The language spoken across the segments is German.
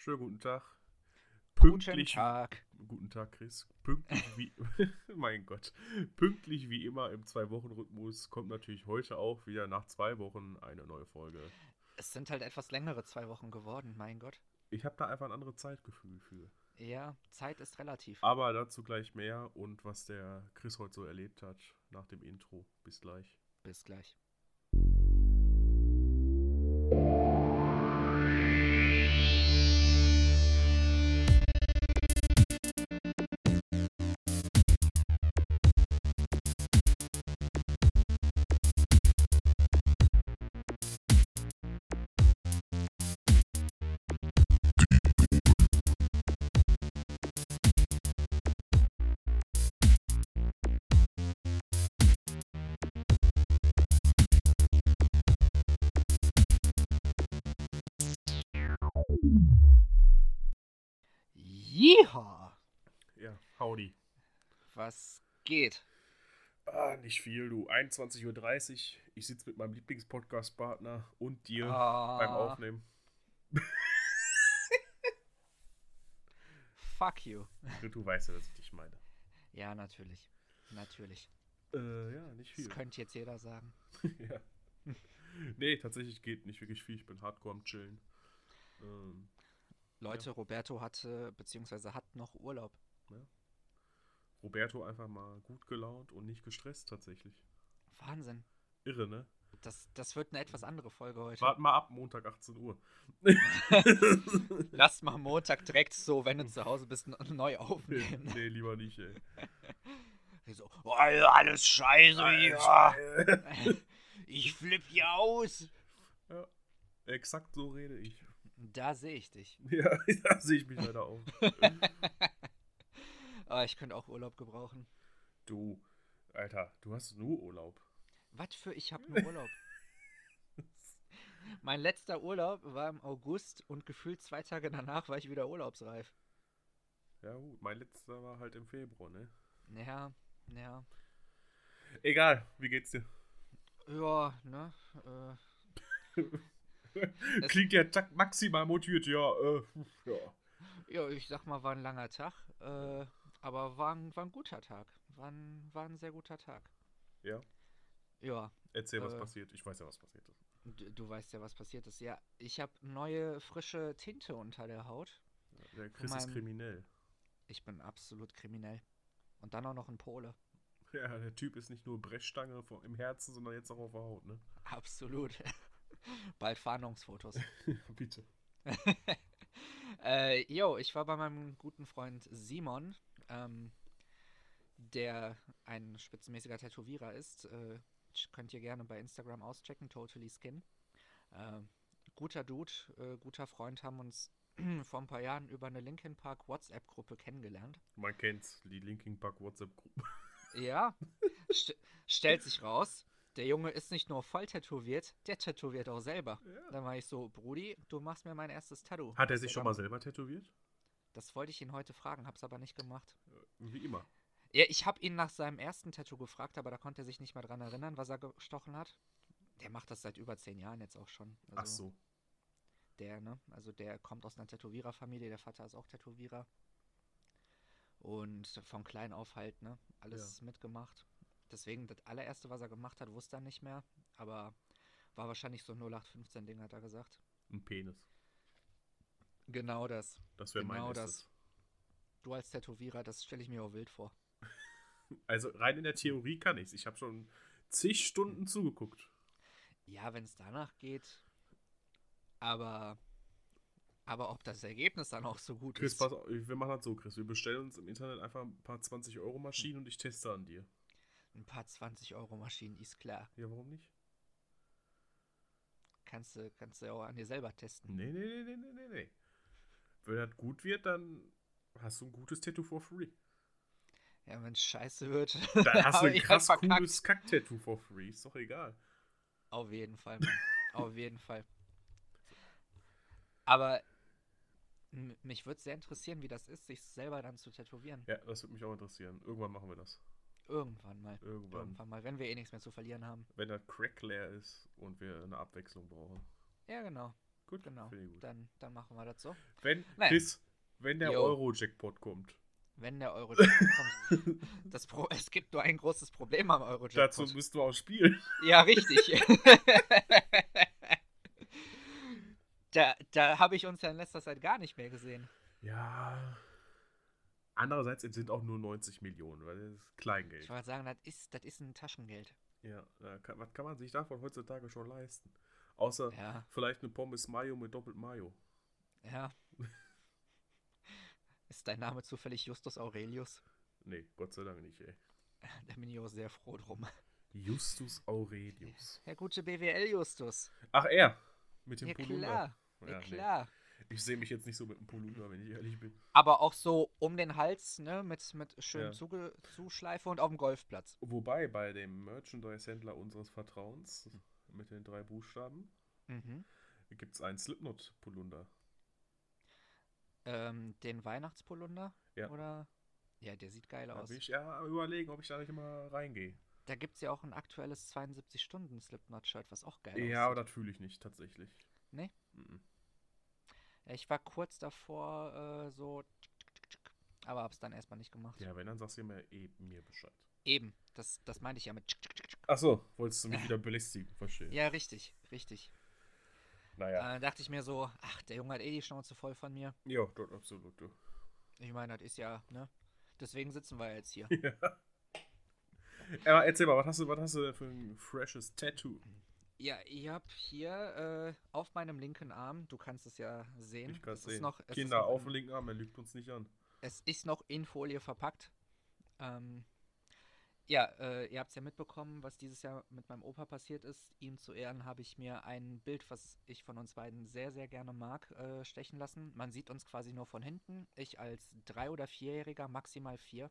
Schönen guten Tag. Guten Tag. Guten Tag, Chris. Pünktlich wie. mein Gott. Pünktlich wie immer im Zwei-Wochen-Rhythmus kommt natürlich heute auch wieder nach zwei Wochen eine neue Folge. Es sind halt etwas längere zwei Wochen geworden, mein Gott. Ich habe da einfach ein anderes Zeitgefühl für. Ja, Zeit ist relativ. Aber dazu gleich mehr und was der Chris heute so erlebt hat nach dem Intro. Bis gleich. Bis gleich. Yeehaw! Ja, howdy. Was geht? Ah, nicht viel, du. 21.30 Uhr. Ich sitze mit meinem Lieblingspodcast-Partner und dir Ah. beim Aufnehmen. Fuck you. Du weißt ja, dass ich dich meine. Ja, natürlich. Natürlich. Äh, ja, nicht viel. Das könnte jetzt jeder sagen. ja. Nee, tatsächlich geht nicht wirklich viel. Ich bin hardcore am Chillen. Ähm, Leute, Roberto hatte, beziehungsweise hat noch Urlaub. Roberto einfach mal gut gelaunt und nicht gestresst tatsächlich. Wahnsinn. Irre, ne? Das, das wird eine etwas andere Folge heute. Wart mal ab, Montag 18 Uhr. Lass mal Montag direkt so, wenn du zu Hause bist, neu aufnehmen. nee, lieber nicht, ey. So, oh, alles scheiße hier. Ich flipp hier aus. ja, exakt so rede ich. Da sehe ich dich. Ja, da sehe ich mich leider auch. Aber ich könnte auch Urlaub gebrauchen. Du, Alter, du hast nur Urlaub. Was für ich habe nur Urlaub. mein letzter Urlaub war im August und gefühlt zwei Tage danach war ich wieder urlaubsreif. Ja, gut, mein letzter war halt im Februar, ne? Ja, ja. Egal, wie geht's dir? Ja, ne? Äh, Klingt ja maximal motiviert, ja, äh, ja. ja, ich sag mal, war ein langer Tag. Äh, aber war ein, war ein guter Tag. War ein, war ein sehr guter Tag. Ja, Ja, erzähl, was Äh. passiert. Ich weiß ja, was passiert ist. du, du weißt ja, was passiert ist. Ja, ich habe neue, frische Tinte unter der Haut. Der Chris ist meinem- kriminell. Ich bin absolut kriminell. Und dann auch noch ein Pole. Ja, der Typ ist nicht nur Brechstange im Herzen, sondern jetzt auch auf der Haut, ne? Absolut. Bald Fahndungsfotos. Bitte. äh, yo, ich war bei meinem guten Freund Simon, ähm, der ein spitzenmäßiger Tätowierer ist. Äh, könnt ihr gerne bei Instagram auschecken, Totally Skin. Äh, guter Dude, äh, guter Freund, haben uns vor ein paar Jahren über eine Linkin Park WhatsApp-Gruppe kennengelernt. Man kennt's, die Linking Park WhatsApp-Gruppe. Ja, st stellt sich raus, der Junge ist nicht nur voll tätowiert, der tätowiert auch selber. Ja. Dann war ich so, Brudi, du machst mir mein erstes Tattoo. Hat er sich schon mal selber tätowiert? Das wollte ich ihn heute fragen, hab's aber nicht gemacht. Wie immer. Ja, ich habe ihn nach seinem ersten Tattoo gefragt, aber da konnte er sich nicht mehr dran erinnern, was er gestochen hat. Der macht das seit über zehn Jahren jetzt auch schon. Also Ach so. Der, ne? Also der kommt aus einer Tätowiererfamilie, der Vater ist auch Tätowierer. Und von klein auf halt, ne? Alles mitgemacht. Deswegen, das allererste, was er gemacht hat, wusste er nicht mehr. Aber war wahrscheinlich so ein 0815-Ding, hat er gesagt. Ein Penis. Genau das. Das wäre Genau mein das. erstes. Du als Tätowierer, das stelle ich mir auch wild vor. Also rein in der Theorie kann ich's. Ich habe schon zig Stunden zugeguckt. Ja, wenn es danach geht. Aber. Aber ob das Ergebnis dann auch so gut Chris, ist. pass auf, wir machen das so, Chris. Wir bestellen uns im Internet einfach ein paar 20-Euro-Maschinen und ich teste an dir. Ein paar 20-Euro-Maschinen, ist klar. Ja, warum nicht? Kannst du, kannst du auch an dir selber testen. Nee, nee, nee, nee, nee, nee. Wenn das gut wird, dann hast du ein gutes Tattoo for free. Ja, wenn es scheiße wird. Dann hast du ein krass halt cooles Kack-Tattoo for free. Ist doch egal. Auf jeden Fall, Mann. Auf jeden Fall. Aber mich würde sehr interessieren, wie das ist, sich selber dann zu tätowieren. Ja, das würde mich auch interessieren. Irgendwann machen wir das. Irgendwann mal. Irgendwann. Irgendwann mal, wenn wir eh nichts mehr zu verlieren haben. Wenn der Crack leer ist und wir eine Abwechslung brauchen. Ja, genau. Gut, Genau. gut. Dann, dann machen wir das so. Wenn, Nein. Chris, wenn der. Euro-Jackpot kommt, Wenn der Euro-Jackpot kommt. Das Pro es gibt nur ein großes Problem am dazu Euro-Jackpot. müsst du auch spielen. Ja, richtig. da da habe ich uns ja in letzter Zeit gar nicht mehr gesehen. Ja. Andererseits es sind auch nur 90 Millionen, weil das ist Kleingeld. Ich wollte sagen, das ist, das ist ein Taschengeld. Ja, kann, was kann man sich davon heutzutage schon leisten? Außer Ja, vielleicht eine Pommes Mayo mit doppelt Mayo. ja. Ist dein Name zufällig Justus Aurelius? Nee, Gott sei Dank nicht, ey. Da bin ich auch sehr froh drum. Justus Aurelius. Der gute BWL-Justus. Ach, er. Mit dem Ja, Polunder. klar. Ja, Ja, nee. Ich sehe mich jetzt nicht so mit dem Polunder, wenn ich ehrlich bin. Aber auch so um den Hals, ne, mit, mit schön Ja. Zuge Zuschleife und auf dem Golfplatz. Wobei bei dem Merchandise-Händler unseres Vertrauens mit den drei Buchstaben Mhm. gibt es einen Slipknot-Polunder. Ähm, den Weihnachtspolunder? Ja. Oder? Ja, der sieht geil Da aus. bin ich ja überlegen, ob ich da nicht mal reingehe. Da gibt es ja auch ein aktuelles 72-Stunden-Slipknot-Shirt, was auch geil Ja, aber aussieht. das fühle ich nicht, tatsächlich. Nee? Mhm. Ja, ich war kurz davor, äh, so. Aber hab's dann erstmal nicht gemacht. Ja, wenn, dann sagst du mir eben mir Bescheid. Eben, das, das meinte ich ja mit. Achso, wolltest du mich wieder belästigen, verstehe. Ja, richtig, richtig. Naja, Äh, dachte ich mir so, ach, der Junge hat eh die Schnauze voll von mir. ja, dort absolut. Du. Ich meine, das ist ja, ne? Deswegen sitzen wir jetzt hier. Ja. Aber erzähl mal, was hast du, was hast du denn für ein freshes Tattoo? Ja, ich hab hier äh, auf meinem linken Arm, du kannst es ja sehen. Ich kann es sehen. noch, es Kinder, auf den linken Arm, er lügt uns nicht an. Es ist noch in Folie verpackt. Ähm, ja, äh, ihr habt es ja mitbekommen, was dieses Jahr mit meinem Opa passiert ist. Ihm zu Ehren habe ich mir ein Bild, was ich von uns beiden sehr, sehr gerne mag, äh, stechen lassen. Man sieht uns quasi nur von hinten. Ich als drei- oder vierjähriger, maximal vier,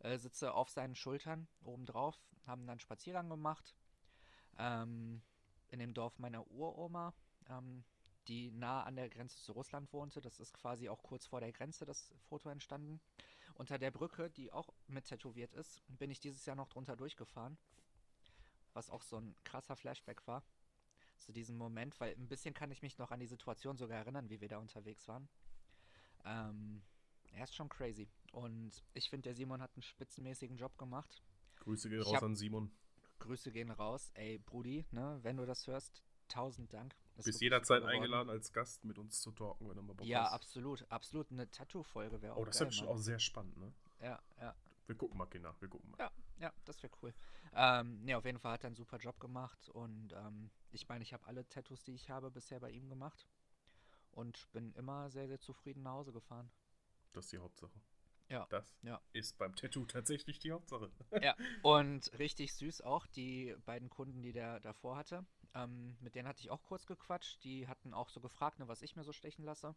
äh, sitze auf seinen Schultern obendrauf, haben dann Spaziergang gemacht. Ähm, in dem Dorf meiner Uroma, ähm, die nah an der Grenze zu Russland wohnte. Das ist quasi auch kurz vor der Grenze das Foto entstanden. Unter der Brücke, die auch mit tätowiert ist, bin ich dieses Jahr noch drunter durchgefahren. Was auch so ein krasser Flashback war. Zu diesem Moment, weil ein bisschen kann ich mich noch an die Situation sogar erinnern, wie wir da unterwegs waren. Ähm, er ist schon crazy. Und ich finde, der Simon hat einen spitzenmäßigen Job gemacht. Grüße gehen raus hab- an Simon. Grüße gehen raus. Ey, Brudi, ne, wenn du das hörst, tausend Dank. Ist Bist jederzeit eingeladen, als Gast mit uns zu talken, wenn du mal Bock Ja, hast. absolut, absolut. Eine Tattoo-Folge wäre auch Oh, das bestimmt Mann. auch sehr spannend, ne? Ja, ja, Wir gucken mal, Kinder, wir gucken mal. ja, ja, das wäre cool. Ähm, ne, auf jeden Fall hat er einen super Job gemacht und ähm, ich meine, ich habe alle Tattoos, die ich habe, bisher bei ihm gemacht und bin immer sehr, sehr zufrieden nach Hause gefahren. Das ist die Hauptsache. Ja, Das ja. ist beim Tattoo tatsächlich die Hauptsache. Ja, und richtig süß auch die beiden Kunden, die der davor hatte. Ähm, mit denen hatte ich auch kurz gequatscht. Die hatten auch so gefragt, ne, was ich mir so stechen lasse.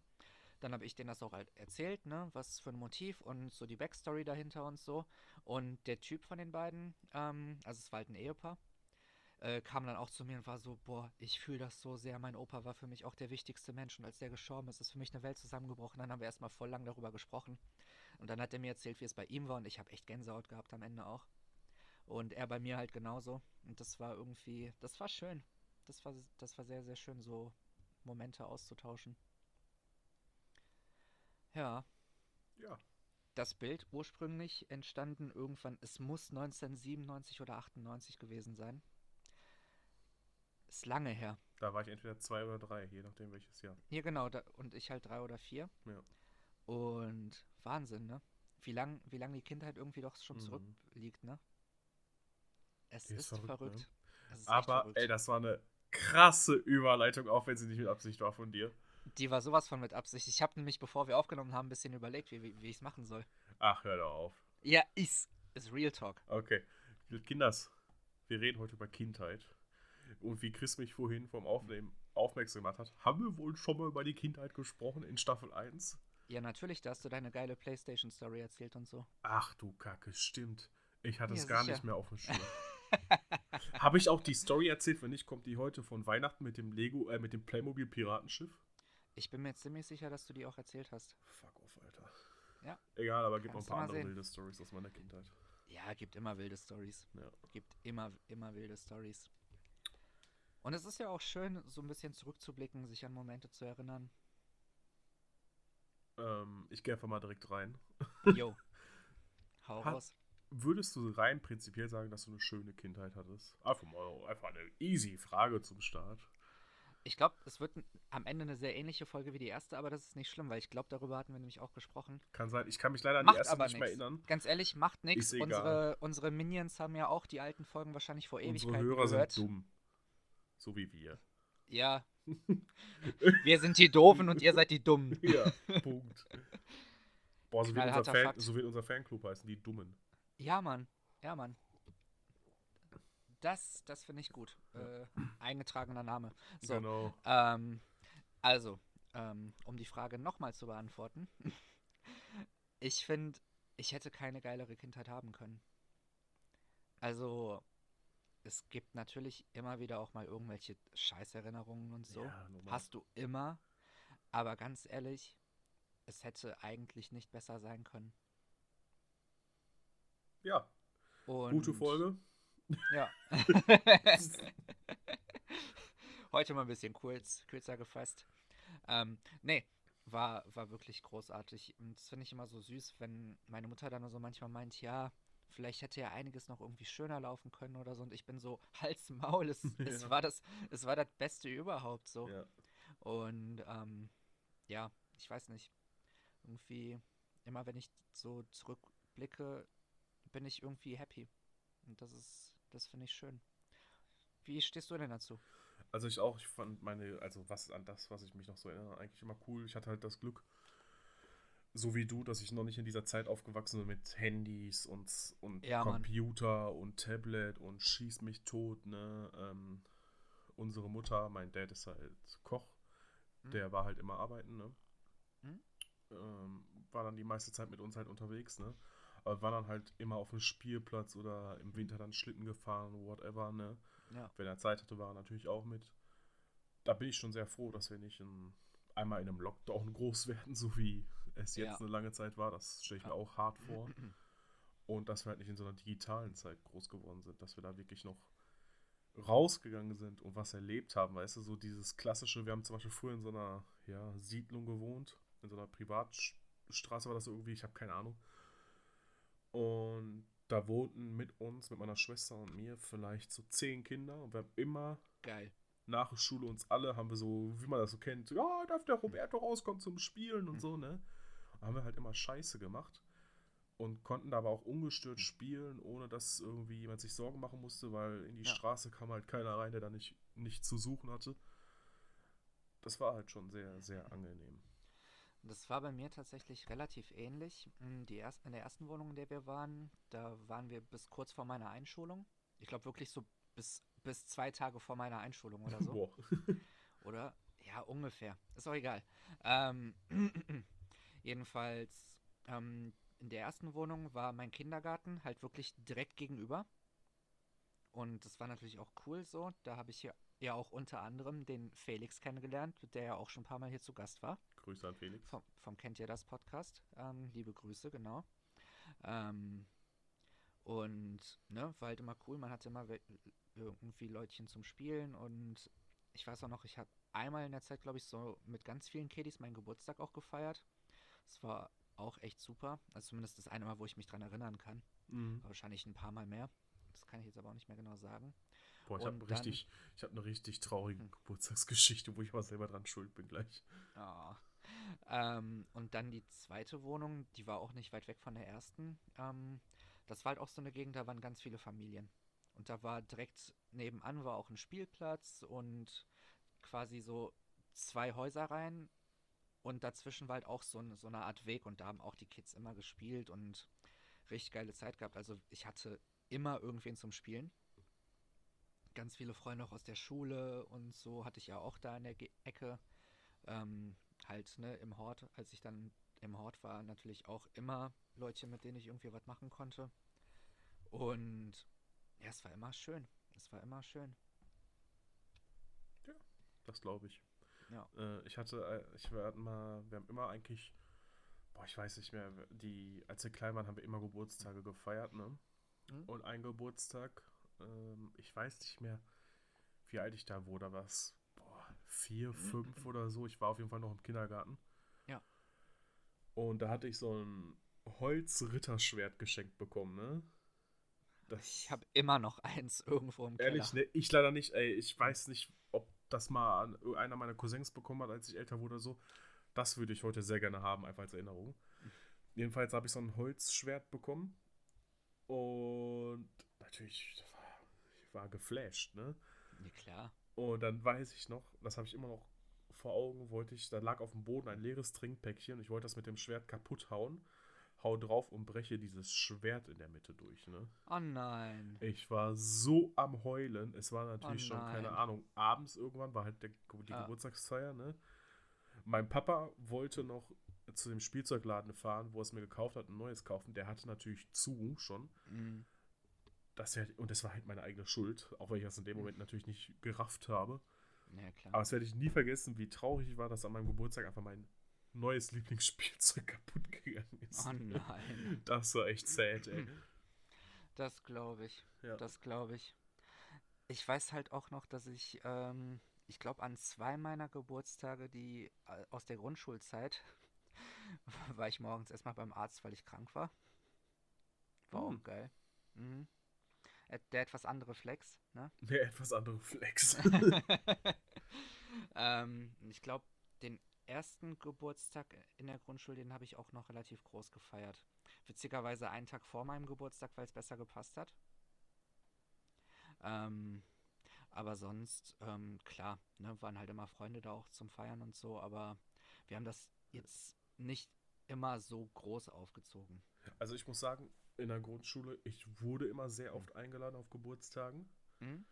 Dann habe ich denen das auch halt erzählt, ne, was für ein Motiv und so die Backstory dahinter und so. Und der Typ von den beiden, ähm, also es war halt ein Ehepaar, äh, kam dann auch zu mir und war so, boah, ich fühle das so sehr. Mein Opa war für mich auch der wichtigste Mensch und als der gestorben ist, ist für mich eine Welt zusammengebrochen. Dann haben wir erstmal voll lang darüber gesprochen. Und dann hat er mir erzählt, wie es bei ihm war und ich habe echt Gänsehaut gehabt am Ende auch. Und er bei mir halt genauso. Und das war irgendwie, das war schön. Das war, das war sehr, sehr schön, so Momente auszutauschen. Ja, Ja. das Bild ursprünglich entstanden irgendwann, es muss 1997 oder 98 gewesen sein. Ist lange her. Da war ich entweder zwei oder drei, je nachdem welches Jahr. Hier genau, da, und ich halt drei oder vier. Ja. Und Wahnsinn, ne? Wie lang, wie lang die Kindheit irgendwie doch schon Mhm. zurückliegt, ne? Es ist ist verrückt. verrückt, ne? Ist Aber, verrückt. ey, das war eine krasse Überleitung, auch wenn sie nicht mit Absicht war von dir. Die war sowas von mit Absicht. Ich habe nämlich, bevor wir aufgenommen haben, ein bisschen überlegt, wie, wie, wie ich es machen soll. Ach, hör doch auf. Ja, ist, ist Real Talk. Okay. Kinders, wir reden heute über Kindheit. Und wie Chris mich vorhin vom Aufnehmen aufmerksam gemacht hat, haben wir wohl schon mal über die Kindheit gesprochen in Staffel 1? Ja, natürlich, da hast du deine geile Playstation-Story erzählt und so. Ach du Kacke, stimmt. Ich hatte Ja, es gar sicher. nicht mehr auf dem Schirm. Habe ich auch die Story erzählt? Wenn nicht, kommt die heute von Weihnachten mit dem Lego, äh, mit dem Playmobil Piratenschiff? Ich bin mir ziemlich sicher, dass du die auch erzählt hast. Fuck off, Alter. Ja. Egal, aber gibt noch ein paar andere sehen. wilde Stories aus meiner Kindheit. Ja, gibt immer wilde Stories. Ja. Gibt immer, immer wilde Stories. Und es ist ja auch schön, so ein bisschen zurückzublicken, sich an Momente zu erinnern. Ähm, ich gehe einfach mal direkt rein. Jo. Hau Hat- raus. Würdest du rein prinzipiell sagen, dass du eine schöne Kindheit hattest? Einfach mal einfach eine easy Frage zum Start. Ich glaube, es wird am Ende eine sehr ähnliche Folge wie die erste, aber das ist nicht schlimm, weil ich glaube, darüber hatten wir nämlich auch gesprochen. Kann sein, ich kann mich leider an die Macht erste aber nicht mehr nichts. erinnern. Ganz ehrlich, macht nichts. Unsere, unsere Minions haben ja auch die alten Folgen wahrscheinlich vor Unsere Ewigkeiten Hörer gehört. sind dumm. So wie wir. Ja. wir sind die Doofen und ihr seid die Dummen. Ja, Punkt. Boah, so wird, unser Fan, so wird unser Fanclub heißen, die Dummen. Ja, Mann. Ja, Mann. Das, das finde ich gut. Äh, eingetragener Name. So, Genau. ähm, also, ähm, um die Frage nochmal zu beantworten. ich finde, ich hätte keine geilere Kindheit haben können. Also, es gibt natürlich immer wieder auch mal irgendwelche Scheißerinnerungen und so. Ja. Hast du immer. Aber ganz ehrlich, es hätte eigentlich nicht besser sein können. Ja, Und gute Folge. Ja. Heute mal ein bisschen kurz, kürzer gefasst. Ähm, nee, war, war wirklich großartig. Und das finde ich immer so süß, wenn meine Mutter dann so manchmal meint, ja, vielleicht hätte ja einiges noch irgendwie schöner laufen können oder so. Und ich bin so, Hals, Maul, es, es, Ja. war, das, es war das Beste überhaupt so. Ja. Und ähm, ja, ich weiß nicht. Irgendwie, immer wenn ich so zurückblicke, bin ich irgendwie happy. Und das ist, das finde ich schön. Wie stehst du denn dazu? Also ich auch, ich fand meine, also was an das, was ich mich noch so erinnere, eigentlich immer cool. Ich hatte halt das Glück, so wie du, dass ich noch nicht in dieser Zeit aufgewachsen bin mit Handys und, und Ja, Mann. Computer und Tablet und schieß mich tot, ne? Ähm, unsere Mutter, mein Dad ist halt Koch, Hm? der war halt immer arbeiten, ne? Hm? Ähm, war dann die meiste Zeit mit uns halt unterwegs, ne? Aber war dann halt immer auf dem Spielplatz oder im Winter dann Schlitten gefahren, whatever, ne? Ja. Wenn er Zeit hatte, war er natürlich auch mit. Da bin ich schon sehr froh, dass wir nicht in, einmal in einem Lockdown groß werden, so wie es jetzt Ja. eine lange Zeit war. Das stelle ich mir Ja. auch hart vor. Und dass wir halt nicht in so einer digitalen Zeit groß geworden sind, dass wir da wirklich noch rausgegangen sind und was erlebt haben, weißt du, so dieses klassische, wir haben zum Beispiel früher in so einer ja, Siedlung gewohnt, in so einer Privatstraße war das so irgendwie, ich habe keine Ahnung. Und da wohnten mit uns, mit meiner Schwester und mir vielleicht so zehn Kinder und wir haben immer Geil. nach der Schule uns alle, haben wir so, wie man das so kennt, so, ja, darf der Roberto rauskommen zum Spielen und so, ne? Haben wir halt immer Scheiße gemacht und konnten da aber auch ungestört spielen, ohne dass irgendwie jemand sich Sorgen machen musste, weil in die Ja. Straße kam halt keiner rein, der da nicht, nicht zu suchen hatte. Das war halt schon sehr, sehr angenehm. Das war bei mir tatsächlich relativ ähnlich. Mm, Die erst, in der ersten Wohnung, in der wir waren, da waren wir bis kurz vor meiner Einschulung. Ich glaube wirklich so bis, bis zwei Tage vor meiner Einschulung oder so. Boah. Oder? Ja, ungefähr. Ist auch egal. Ähm, jedenfalls, ähm, in der ersten Wohnung war mein Kindergarten halt wirklich direkt gegenüber. Und das war natürlich auch cool so. Da habe ich ja, ja auch unter anderem den Felix kennengelernt, der ja auch schon ein paar Mal hier zu Gast war. Grüße an Felix. Vom, vom Kennt ihr das Podcast? Ähm, liebe Grüße, genau. Ähm, und ne, war halt immer cool. Man hatte immer irgendwie Leutchen zum Spielen und ich weiß auch noch, ich habe einmal in der Zeit, glaube ich, so mit ganz vielen Kiddies meinen Geburtstag auch gefeiert. Das war auch echt super. Also zumindest das eine Mal, wo ich mich dran erinnern kann. Mhm. Wahrscheinlich ein paar Mal mehr. Das kann ich jetzt aber auch nicht mehr genau sagen. Boah, ich habe dann- richtig, ich habe eine richtig traurige Hm. Geburtstagsgeschichte, wo ich aber selber dran schuld bin gleich. Ah. Ähm, und dann die zweite Wohnung, die war auch nicht weit weg von der ersten. Ähm, das war halt auch so eine Gegend, da waren ganz viele Familien. Und da war direkt nebenan war auch ein Spielplatz und quasi so zwei Häuserreihen. Und dazwischen war halt auch so, so eine Art Weg und da haben auch die Kids immer gespielt und richtig geile Zeit gehabt. Also ich hatte immer irgendwen zum Spielen. Ganz viele Freunde auch aus der Schule und so hatte ich ja auch da in der Ge Ecke ähm, halt ne, im Hort, als ich dann im Hort war, natürlich auch immer Leute, mit denen ich irgendwie was machen konnte. Und ja, es war immer schön. Es war immer schön. Das glaube ich. Ja. Äh, ich hatte, äh, ich hatten mal, wir haben immer eigentlich, boah, ich weiß nicht mehr, die, als wir klein waren, haben wir immer Geburtstage gefeiert, ne? Mhm. Und ein Geburtstag, ähm, ich weiß nicht mehr, wie alt ich da wurde, was? Boah, vier, fünf oder so. Ich war auf jeden Fall noch im Kindergarten. Ja. Und da hatte ich so ein Holzritterschwert geschenkt bekommen, ne? Das, Ich habe immer noch eins irgendwo im ehrlich, Keller. ne, ich leider nicht, ey. Ich weiß nicht, das mal einer meiner Cousins bekommen hat, als ich älter wurde oder so. Das würde ich heute sehr gerne haben, einfach als Erinnerung. Jedenfalls habe ich so ein Holzschwert bekommen. Und natürlich, war, ich war geflasht, ne? Ja, klar. Und dann weiß ich noch, das habe ich immer noch vor Augen, wollte ich, da lag auf dem Boden ein leeres Trinkpäckchen und ich wollte das mit dem Schwert kaputt hauen, hau drauf und breche dieses Schwert in der Mitte durch, ne? Oh nein. Ich war so am Heulen. Es war natürlich Oh schon, keine. Ahnung, abends irgendwann war halt der, die Ah. Geburtstagsfeier, ne? Mein Papa wollte noch zu dem Spielzeugladen fahren, wo er es mir gekauft hat, ein neues kaufen. Der hatte natürlich zu schon. Mhm. Das wär, und das war halt meine eigene Schuld, auch wenn ich das in dem Moment natürlich nicht gerafft habe. Ja, klar. Aber das werde ich nie vergessen, wie traurig ich war, dass an meinem Geburtstag einfach mein neues Lieblingsspielzeug kaputt gegangen ist. Oh nein. Das war echt sad, ey. Das glaube ich. Ja. Das glaube ich. Ich weiß halt auch noch, dass ich, ähm, ich glaube, an zwei meiner Geburtstage, die äh, aus der Grundschulzeit, war ich morgens erstmal beim Arzt, weil ich krank war. War Hm. auch geil. Mhm. Ä- Der etwas andere Flex, ne? Der etwas andere Flex. ähm, ich glaube, den ersten Geburtstag in der Grundschule, den habe ich auch noch relativ groß gefeiert. Witzigerweise einen Tag vor meinem Geburtstag, weil es besser gepasst hat. Ähm, aber sonst, ähm, klar, ne, waren halt immer Freunde da auch zum Feiern und so, aber wir haben das jetzt nicht immer so groß aufgezogen. Also ich muss sagen, in der Grundschule, ich wurde immer sehr oft eingeladen auf Geburtstagen. Hm?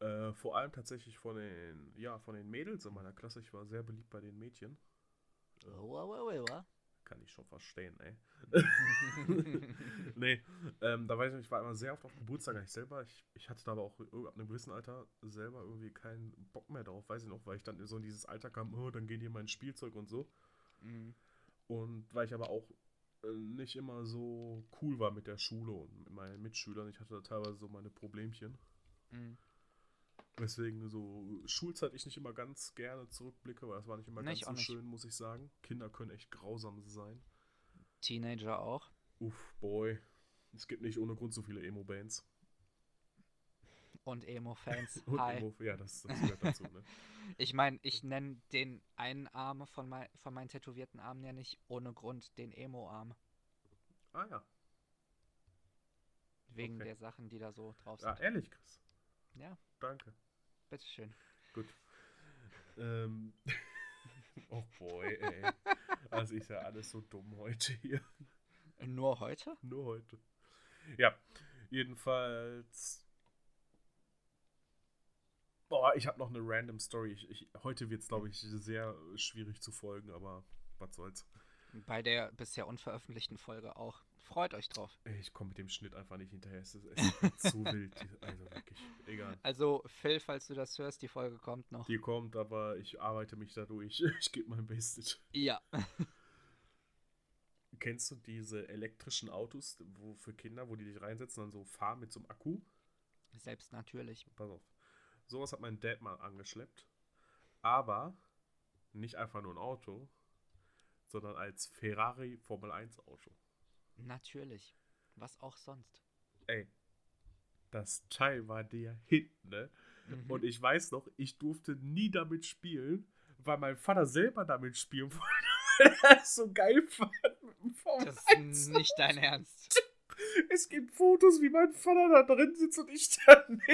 Äh, vor allem tatsächlich von den, ja, von den Mädels in meiner Klasse. Ich war sehr beliebt bei den Mädchen. Kann ich schon verstehen, ey. nee, ähm, da weiß ich nicht, ich war immer sehr oft auf Geburtstag. Ich selber, ich, ich hatte da aber auch ab einem gewissen Alter selber irgendwie keinen Bock mehr drauf, weiß ich noch, weil ich dann so in dieses Alter kam, oh, dann gehen die mein Spielzeug und so. Mhm. Und weil ich aber auch äh, nicht immer so cool war mit der Schule und mit meinen Mitschülern. Ich hatte da teilweise so meine Problemchen. Mhm. Weswegen so Schulzeit ich nicht immer ganz gerne zurückblicke, weil das war nicht immer Nee, ganz so schön, muss ich sagen. Kinder können echt grausam sein. Teenager auch. Uff, boy. Es gibt nicht ohne Grund so viele Emo-Bands. Und Emo-Fans. Und Hi. Emo, ja, das, das gehört dazu, ne? Ich meine, ich nenne den einen Arm von, mein, von meinen tätowierten Armen ja nicht ohne Grund den Emo-Arm. Ah ja. Wegen Okay. der Sachen, die da so drauf Ja, sind. ehrlich, Chris. Ja, Danke. Bitteschön. Gut. Ähm. oh boy, ey. Also ist ja alles so dumm heute hier. Nur heute? Nur heute. Ja, jedenfalls. Boah, ich habe noch eine random Story. Ich, ich, heute wird es, glaube ich, sehr schwierig zu folgen, aber was soll's. Bei der bisher unveröffentlichten Folge auch. Freut euch drauf. Ich komme mit dem Schnitt einfach nicht hinterher. Es ist, es ist zu wild. Also wirklich, egal. Also, Phil, falls du das hörst, die Folge kommt noch. Die kommt, aber ich arbeite mich da durch. Ich gebe mein Bestes. Ja. Kennst du diese elektrischen Autos, wo für Kinder, wo die dich reinsetzen, dann so fahren mit so einem Akku? Selbst natürlich. Pass auf. Sowas hat mein Dad mal angeschleppt. Aber nicht einfach nur ein Auto, sondern als Ferrari Formel 1 Auto. Natürlich. Was auch sonst. Ey, das Teil war der hinten, ne? Mhm. Und ich weiß noch, ich durfte nie damit spielen, weil mein Vater selber damit spielen wollte. weil er es so geil fand mit dem Formel das 1 ist nicht dein Ernst. Es gibt Fotos, wie mein Vater da drin sitzt und ich daneben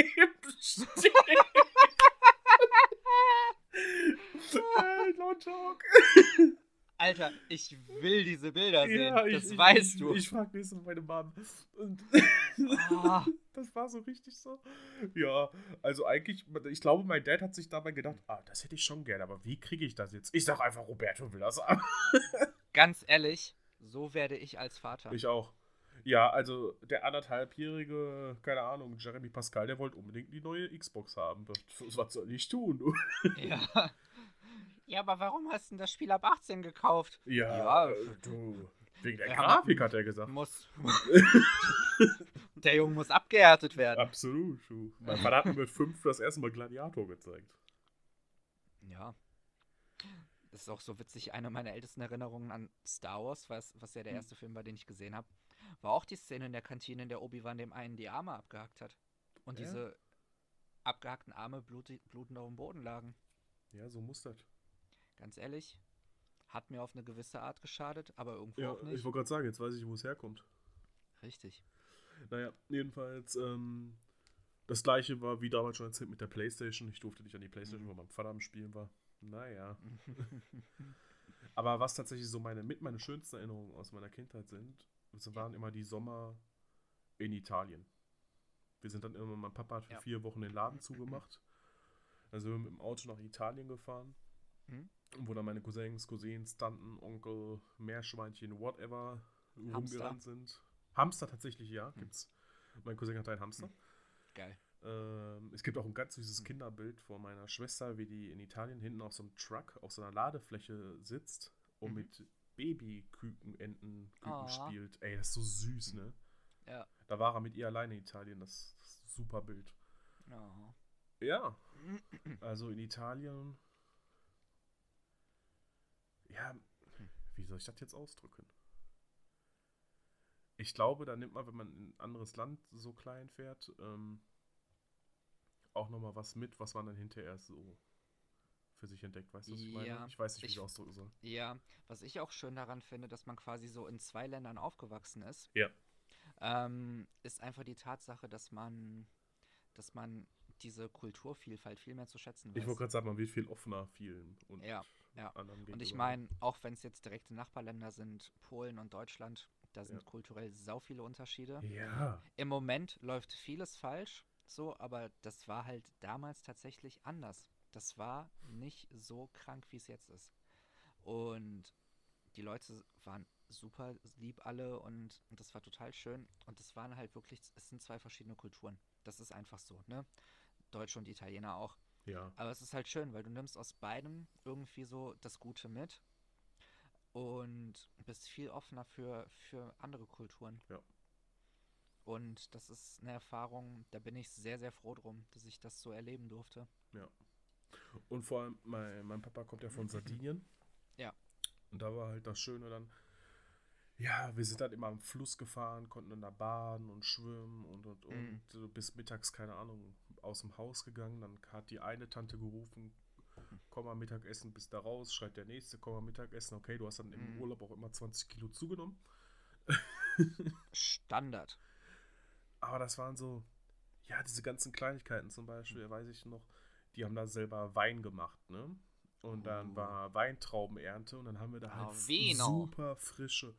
stehe. Äh, no joke. Alter, ich will diese Bilder sehen. Ja, ich, das ich, weißt ich, du. Ich frage nächstes Mal meine Mom. Und Ah. das war so richtig so. Ja, also eigentlich, ich glaube, mein Dad hat sich dabei gedacht, ah, das hätte ich schon gerne, aber wie kriege ich das jetzt? Ich sag einfach, Roberto will das haben. Ganz ehrlich, so werde ich als Vater. Ich auch. Ja, also der anderthalbjährige, keine Ahnung, Jeremy Pascal, der wollte unbedingt die neue Xbox haben. Was, soll ich tun? Ja. Ja, aber warum hast du denn das Spiel ab 18 gekauft? Ja, Ja, äh, du. Wegen der Ja, Grafik hat er gesagt. Muss. Der Junge muss abgehärtet werden. Absolut. Mein Vater hat mir mit fünf das erste Mal Gladiator gezeigt. Ja. Das ist auch so witzig. Eine meiner ältesten Erinnerungen an Star Wars, was, was ja der Hm. erste Film war, den ich gesehen habe, war auch die Szene in der Kantine, in der Obi-Wan dem einen die Arme abgehackt hat. Und Ja. diese abgehackten Arme blutend auf dem Boden lagen. Ja, so muss das. Ganz ehrlich, hat mir auf eine gewisse Art geschadet, aber irgendwo Ja, auch ich nicht. wollte gerade sagen, jetzt weiß ich, wo es herkommt. Richtig. Naja, jedenfalls, ähm, das gleiche war wie damals schon erzählt mit der Playstation. Ich durfte nicht an die Playstation, weil mein Vater am Spielen war. Naja. Aber was tatsächlich so meine, mit meine schönsten Erinnerungen aus meiner Kindheit sind, das waren immer die Sommer in Italien. Wir sind dann immer, mein Papa hat für Ja. vier Wochen den Laden zugemacht. Also sind wir mit dem Auto nach Italien gefahren. Mhm. Wo dann meine Cousins, Cousins, Tanten, Onkel, Meerschweinchen, whatever rumgerannt sind. Hamster tatsächlich, ja, gibt's. Mein Cousin hat einen Hamster. Geil. Ähm, es gibt auch ein ganz süßes Kinderbild von meiner Schwester, wie die in Italien hinten auf so einem Truck auf so einer Ladefläche sitzt und Mhm. mit Babyküken, Enten, Küken Ah. spielt. Ey, das ist so süß, ne? Ja. Da war er mit ihr alleine in Italien, das, das ist ein super Bild. Oh. Ja, also in Italien. Ja, wie soll ich das jetzt ausdrücken? Ich glaube, da nimmt man, wenn man in ein anderes Land so klein fährt, ähm, auch nochmal was mit, was man dann hinterher so für sich entdeckt. Weißt du, was ich meine? Ja, Ich weiß nicht, wie ich ich- es ausdrücken soll. Ja, was ich auch schön daran finde, dass man quasi so in zwei Ländern aufgewachsen ist, Ja. ähm, ist einfach die Tatsache, dass man, dass man diese Kulturvielfalt viel mehr zu schätzen Ich weiß. wollte gerade sagen, man wird viel offener vielen und Ja, ja. anderen Und ich meine, auch wenn es jetzt direkte Nachbarländer sind, Polen und Deutschland, da sind Ja. kulturell sau viele Unterschiede. Ja, Im Moment läuft vieles falsch, so, aber das war halt damals tatsächlich anders. Das war nicht so krank, wie es jetzt ist. Und die Leute waren super lieb alle und, und das war total schön. Und es waren halt wirklich, es sind zwei verschiedene Kulturen. Das ist einfach so, ne? Deutsche und Italiener auch. ja. Aber es ist halt schön, weil du nimmst aus beidem irgendwie so das Gute mit und bist viel offener für, für andere Kulturen. Ja. Und das ist eine Erfahrung, da bin ich sehr, sehr froh drum, dass ich das so erleben durfte. Und vor allem, mein, mein Papa kommt ja von Sardinien. Ja. Und da war halt das Schöne dann, ja, wir sind dann immer am Fluss gefahren, konnten dann da baden und schwimmen und und und. Mhm. Bis mittags, keine Ahnung, aus dem Haus gegangen. Dann hat die eine Tante gerufen, komm mal Mittagessen, bis da raus. Schreit der nächste, komm mal Mittagessen. Okay, du hast dann im Mhm. Urlaub auch immer 20 Kilo zugenommen. Standard. Aber das waren so, ja, diese ganzen Kleinigkeiten zum Beispiel, weiß ich noch, die haben da selber Wein gemacht, ne? Und dann Uh. war Weintraubenernte und dann haben wir da Ah, halt Vino. super frische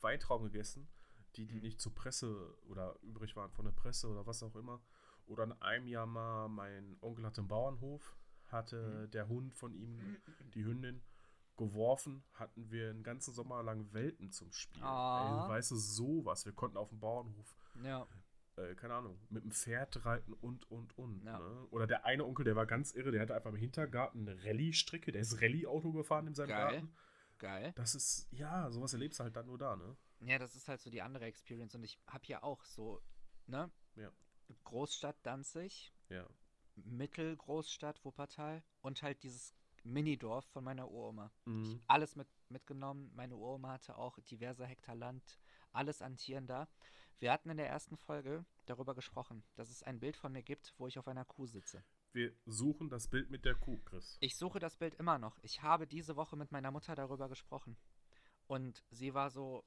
Weintrauben gegessen, die, die Mhm. nicht zur Presse oder übrig waren von der Presse oder was auch immer. Oder in einem Jahr mal, mein Onkel hatte einen Bauernhof, hatte Mhm. der Hund von ihm, die Hündin, geworfen, hatten wir einen ganzen Sommer lang Welpen zum Spielen. Ah. Ey, weißt du, sowas. Wir konnten auf dem Bauernhof Ja. äh, keine Ahnung, mit dem Pferd reiten und, und, und. Ja. Ne? Oder der eine Onkel, der war ganz irre, der hatte einfach im Hintergarten eine Rallye-Strecke, der ist Rallye-Auto gefahren in seinem Geil. Garten. Geil. Das ist, ja, sowas erlebst du halt dann nur da, ne? Ja, das ist halt so die andere Experience. Und ich habe ja auch so, ne? Ja. Großstadt Danzig, Ja. Mittelgroßstadt Wuppertal und halt dieses Minidorf von meiner Uroma. Mhm. Alles mit, mitgenommen. Meine Uroma hatte auch diverse Hektar Land, alles an Tieren da. Wir hatten in der ersten Folge darüber gesprochen, dass es ein Bild von mir gibt, wo ich auf einer Kuh sitze. Wir suchen das Bild mit der Kuh, Chris. Ich suche das Bild immer noch. Ich habe diese Woche mit meiner Mutter darüber gesprochen. Und sie war so,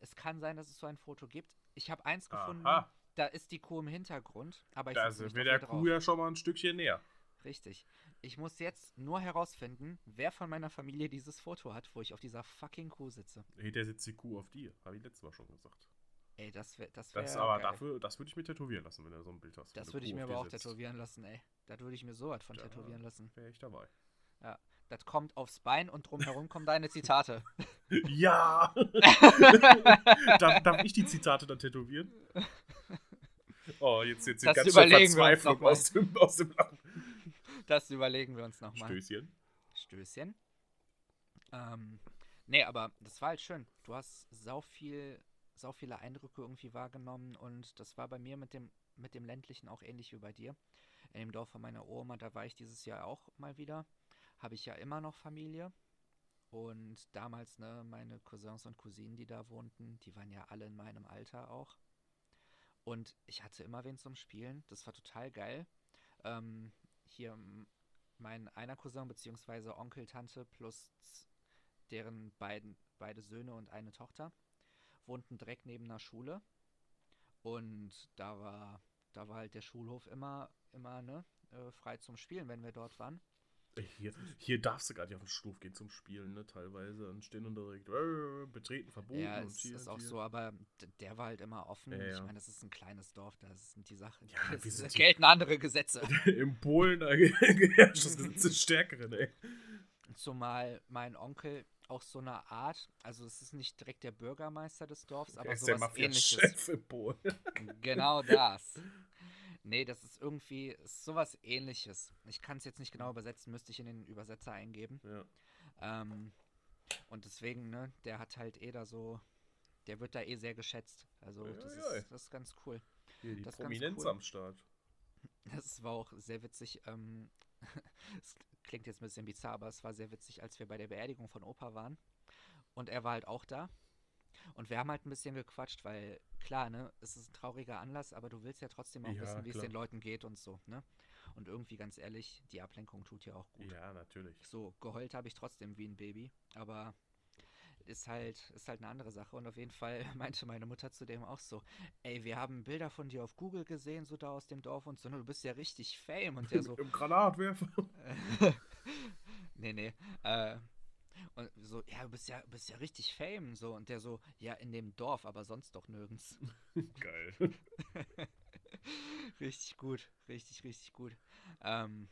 es kann sein, dass es so ein Foto gibt. Ich habe eins gefunden, Aha, da ist die Kuh im Hintergrund, aber ich da sind wir der drauf. Kuh ja schon mal ein Stückchen näher. Richtig. Ich muss jetzt nur herausfinden, wer von meiner Familie dieses Foto hat, wo ich auf dieser fucking Kuh sitze. Hinterher sitzt die Kuh auf dir, habe ich letztes Mal schon gesagt. Ey, das wäre das wär Das aber geil. dafür, das würde ich mir tätowieren lassen, wenn du so ein Bild hast. Das würde ich mir aber auch sitzt. tätowieren lassen, ey. Das würde ich mir so was von Ja. tätowieren lassen. Wäre ich dabei. Das kommt aufs Bein und drumherum kommen deine Zitate. Ja! darf, darf ich die Zitate dann tätowieren? Oh, jetzt, jetzt Das ganz überlegen wir uns Verzweiflung noch mal. aus dem, aus dem Lachen. Das überlegen wir uns nochmal. Stößchen. Stößchen. Ähm, nee, aber das war halt schön. Du hast sau viel, sau viele Eindrücke irgendwie wahrgenommen und das war bei mir mit dem, mit dem ländlichen auch ähnlich wie bei dir. In dem Dorf von meiner Oma, da war ich dieses Jahr auch mal wieder. Habe ich ja immer noch Familie. Und damals, ne, meine Cousins und Cousinen, die da wohnten, die waren ja alle in meinem Alter auch. Und ich hatte immer wen zum Spielen. Das war total geil. Ähm, hier mein einer Cousin beziehungsweise Onkel, Tante plus deren beiden, beide Söhne und eine Tochter wohnten direkt neben einer Schule. Und da war, da war halt der Schulhof immer, immer ne, äh, frei zum Spielen, wenn wir dort waren. Hier, hier darfst du gar nicht auf den Stuf gehen zum Spielen, ne? Teilweise. Dann stehen und direkt äh, betreten, verboten. Ja, es ist auch hier. so, aber der war halt immer offen. Ja, ja. Ich meine, das ist ein kleines Dorf, da sind die Sachen. Ja, es sind gelten andere Gesetze. Im Polen da herrscht das Gesetz des Stärkeren, ey. Zumal mein Onkel auch so eine Art, also es ist nicht direkt der Bürgermeister des Dorfs, aber Er ist der sowas ähnliches. Mafia-Chef im Polen. Genau das. Nee, das ist irgendwie ist sowas ähnliches. Ich kann es jetzt nicht genau übersetzen, müsste ich in den Übersetzer eingeben. Ja. Ähm, und deswegen, ne, der hat halt eh da so, der wird da eh sehr geschätzt. Also Ui, das, ui. ist, das ist ganz cool. Hier, die Das Prominenz cool. am Start. Das war auch sehr witzig. Ähm, es klingt jetzt ein bisschen bizarr, aber es war sehr witzig, als wir bei der Beerdigung von Opa waren. Und er war halt auch da. Und wir haben halt ein bisschen gequatscht, weil klar, ne, es ist ein trauriger Anlass, aber du willst ja trotzdem auch Ja, wissen, wie es klar. den Leuten geht und so, ne? Und irgendwie, ganz ehrlich, die Ablenkung tut ja auch gut. Ja, natürlich. So, geheult habe ich trotzdem wie ein Baby, aber ist halt, ist halt eine andere Sache. Und auf jeden Fall meinte meine Mutter zu dem auch so, ey, wir haben Bilder von dir auf Google gesehen, so da aus dem Dorf und so, ne, du bist ja richtig fame. Und der so, Im Granatwerfer. nee, nee. Äh, und so, ja, du bist ja, bist ja richtig fame. So, und der so, ja, in dem Dorf, aber sonst doch nirgends. Geil. richtig gut, richtig, richtig gut. Ähm,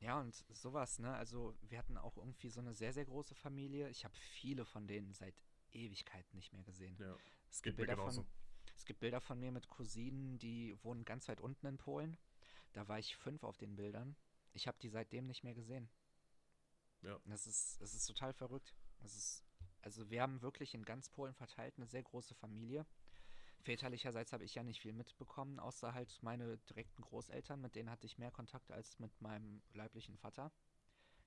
ja, und sowas, ne? Also, wir hatten auch irgendwie so eine sehr, sehr große Familie. Ich habe viele von denen seit Ewigkeiten nicht mehr gesehen. Ja, Es gibt, Bilder genauso. von, es gibt Bilder von mir mit Cousinen, die wohnen ganz weit unten in Polen. Da war ich fünf auf den Bildern. Ich habe die seitdem nicht mehr gesehen. Ja. Das ist, das ist total verrückt. Das ist, also wir haben wirklich in ganz Polen verteilt eine sehr große Familie. Väterlicherseits habe ich ja nicht viel mitbekommen, außer halt meine direkten Großeltern, mit denen hatte ich mehr Kontakt als mit meinem leiblichen Vater.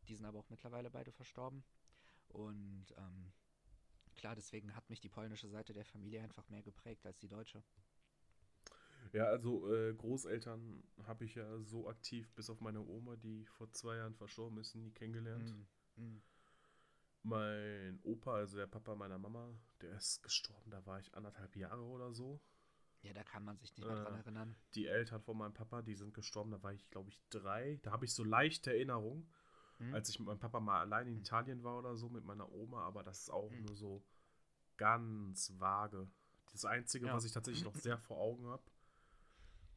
Die sind aber auch mittlerweile beide verstorben. Und ähm, klar, deswegen hat mich die polnische Seite der Familie einfach mehr geprägt als die deutsche. Ja, also äh, Großeltern habe ich ja so aktiv, bis auf meine Oma, die vor zwei Jahren verstorben ist, nie kennengelernt. Mm, mm. Mein Opa, also der Papa meiner Mama, der ist gestorben, da war ich anderthalb Jahre oder so. Ja, da kann man sich nicht mehr dran Äh, erinnern. Die Eltern von meinem Papa, die sind gestorben, da war ich, glaube ich, drei. Da habe ich so leichte Erinnerung, Hm? als ich mit meinem Papa mal allein in Italien war oder so, mit meiner Oma, aber das ist auch Mhm. nur so ganz vage. Das Einzige, Ja. was ich tatsächlich noch sehr vor Augen habe,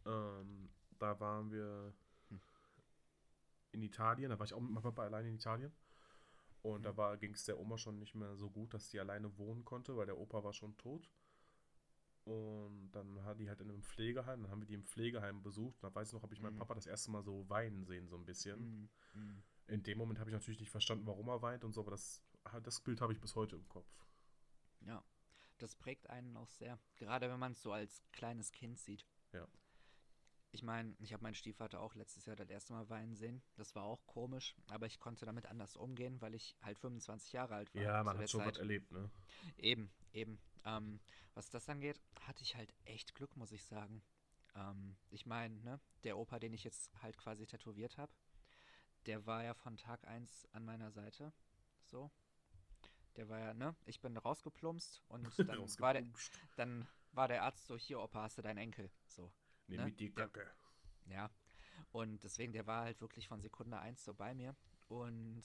ähm, da waren wir in Italien, da war ich auch mit meinem Papa allein in Italien. Und Hm. da ging es der Oma schon nicht mehr so gut, dass sie alleine wohnen konnte, weil der Opa war schon tot. Und dann hat die halt in einem Pflegeheim, dann haben wir die im Pflegeheim besucht. Da weiß ich noch, habe ich meinen Mhm. Papa das erste Mal so weinen sehen, so ein bisschen. Mm, mm. In dem Moment habe ich natürlich nicht verstanden, warum er weint und so, aber das, das Bild habe ich bis heute im Kopf. Ja, das prägt einen auch sehr. Gerade wenn man es so als kleines Kind sieht. Ja. Ich meine, ich habe meinen Stiefvater auch letztes Jahr das erste Mal weinen sehen. Das war auch komisch, aber ich konnte damit anders umgehen, weil ich halt 25 Jahre alt war. Ja, man hat schon was erlebt, ne? Eben, eben. Ähm, was das angeht, hatte ich halt echt Glück, muss ich sagen. Ähm, ich meine, ne, der Opa, den ich jetzt halt quasi tätowiert habe, der war ja von Tag 1 an meiner Seite. So. Der war ja, ne, ich bin rausgeplumpst und dann war, der, dann war der Arzt so, hier, Opa, hast du deinen Enkel. So. Nimm ne? mit die Der- Kacke. Ja. Und deswegen, der war halt wirklich von Sekunde 1 so bei mir. Und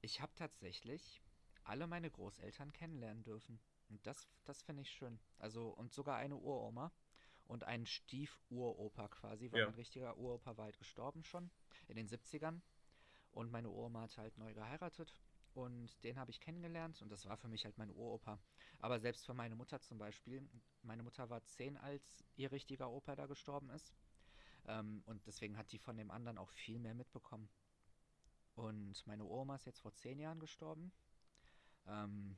ich habe tatsächlich alle meine Großeltern kennenlernen dürfen. Und das, das finde ich schön. Also, und sogar eine Uroma und ein Stiefuropa quasi, weil Ja. mein richtiger Uropa war halt gestorben schon in den 70ern. Und meine Uroma hat halt neu geheiratet. Und den habe ich kennengelernt und das war für mich halt mein Uropa. Aber selbst für meine Mutter zum Beispiel, meine Mutter war zehn, als ihr richtiger Opa da gestorben ist. Ähm, und deswegen hat die von dem anderen auch viel mehr mitbekommen. Und meine Oma ist jetzt vor zehn Jahren gestorben. Ähm,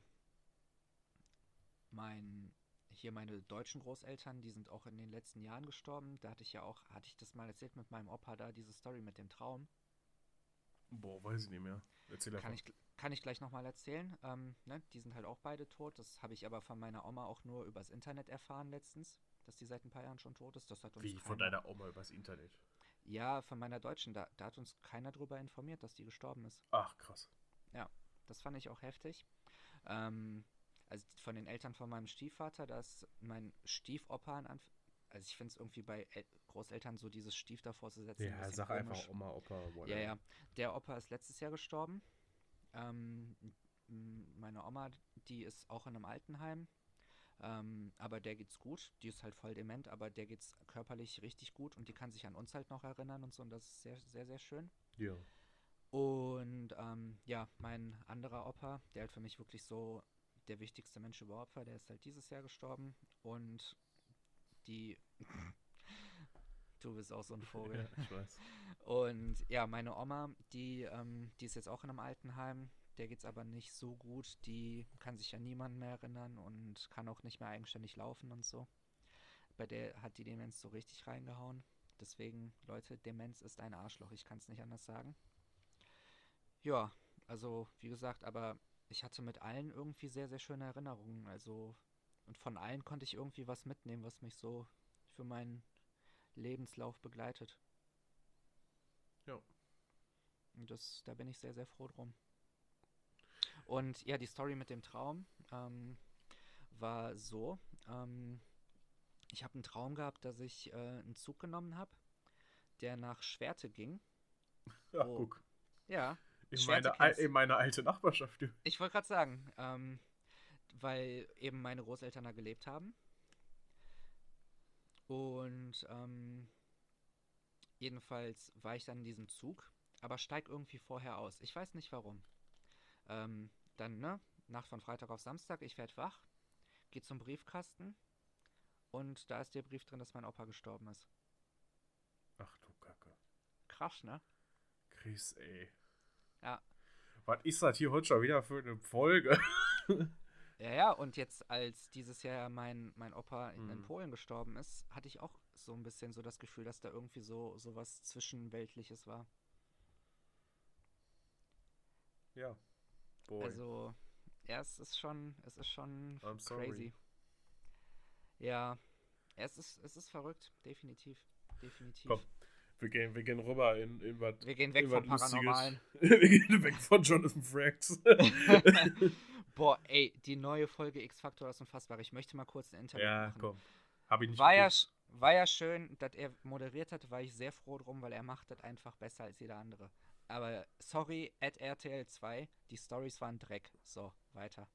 mein, hier meine deutschen Großeltern, die sind auch in den letzten Jahren gestorben. Da hatte ich ja auch, hatte ich das mal erzählt mit meinem Opa da, diese Story mit dem Traum. Boah, weiß ich nicht mehr. Erzähl. Kann ich, kann ich gleich nochmal erzählen. Ähm, ne, die sind halt auch beide tot. Das habe ich aber von meiner Oma auch nur übers Internet erfahren letztens, dass die seit ein paar Jahren schon tot ist. Das hat uns Wie von keiner- deiner Oma übers Internet. Ja, von meiner Deutschen. Da, da hat uns keiner drüber informiert, dass die gestorben ist. Ach, krass. Das fand ich auch heftig. Ähm, also von den Eltern von meinem Stiefvater, da ist mein Stiefopa Also ich finde es irgendwie bei El Großeltern so dieses Stief davor zu setzen. ein Ja, bisschen sag komisch. einfach Oma, Opa, whatever. Ja, ja. Der Opa ist letztes Jahr gestorben. Ähm, meine Oma, die ist auch in einem Altenheim. Ähm, aber der geht's gut. Die ist halt voll dement, aber der geht's körperlich richtig gut und die kann sich an uns halt noch erinnern und so. Und das ist sehr, sehr, sehr schön. Ja. Und ähm, ja, mein anderer Opa, der halt für mich wirklich so der wichtigste Mensch überhaupt war, der ist halt dieses Jahr gestorben. Und die. Du bist auch so ein Vogel. ja, ich weiß. Und ja, meine Oma, die, ähm, die ist jetzt auch in einem Altenheim. Der geht's aber nicht so gut. Die kann sich an niemanden mehr erinnern und kann auch nicht mehr eigenständig laufen und so. Bei der hat die Demenz so richtig reingehauen. Deswegen, Leute, Demenz ist ein Arschloch. Ich kann es nicht anders sagen. Ja, also wie gesagt, aber ich hatte mit allen irgendwie sehr, sehr schöne Erinnerungen. Also, und von allen konnte ich irgendwie was mitnehmen, was mich so für meinen Lebenslauf begleitet. Ja. Und das, da bin ich sehr, sehr froh drum. Und ja, die Story mit dem Traum ähm, war so. Ähm, ich habe einen Traum gehabt, dass ich äh, einen Zug genommen habe, der nach Schwerte ging. Ja, Oh. guck. Ja, In Schwerte meine, in meine alte Nachbarschaft. ich wollte gerade sagen, ähm, weil eben meine Großeltern da gelebt haben. Und ähm, jedenfalls war ich dann in diesem Zug, aber steig irgendwie vorher aus. Ich weiß nicht warum. Ähm, dann, ne, Nacht von Freitag auf Samstag, ich werd wach, geh zum Briefkasten und da ist der Brief drin, dass mein Opa gestorben ist. Ach du Kacke. Krass, ne? Chris, ey. Ja. Was ist das hier heute schon wieder für eine Folge? Ja, ja, und jetzt, als dieses Jahr mein, mein Opa in, in Mhm. Polen gestorben ist, hatte ich auch so ein bisschen so das Gefühl, dass da irgendwie so, so was Zwischenweltliches war. ja. Boy. Also, ja, es ist schon, es ist schon crazy. Ja, es ist, es ist verrückt, definitiv. Definitiv. Komm, wir gehen, wir gehen rüber in, in was. Wir gehen weg in vom. Paranormalen. wir gehen weg von Jonathan Frakes. Boah, ey, die neue Folge X-Factor ist unfassbar. Ich möchte mal kurz ein Interview ja, machen. komm. Hab ich nicht War ja, war ja schön, dass er moderiert hat, war ich sehr froh drum, weil er macht das einfach besser als jeder andere. Aber sorry, at RTL 2, die Stories waren Dreck. So, weiter.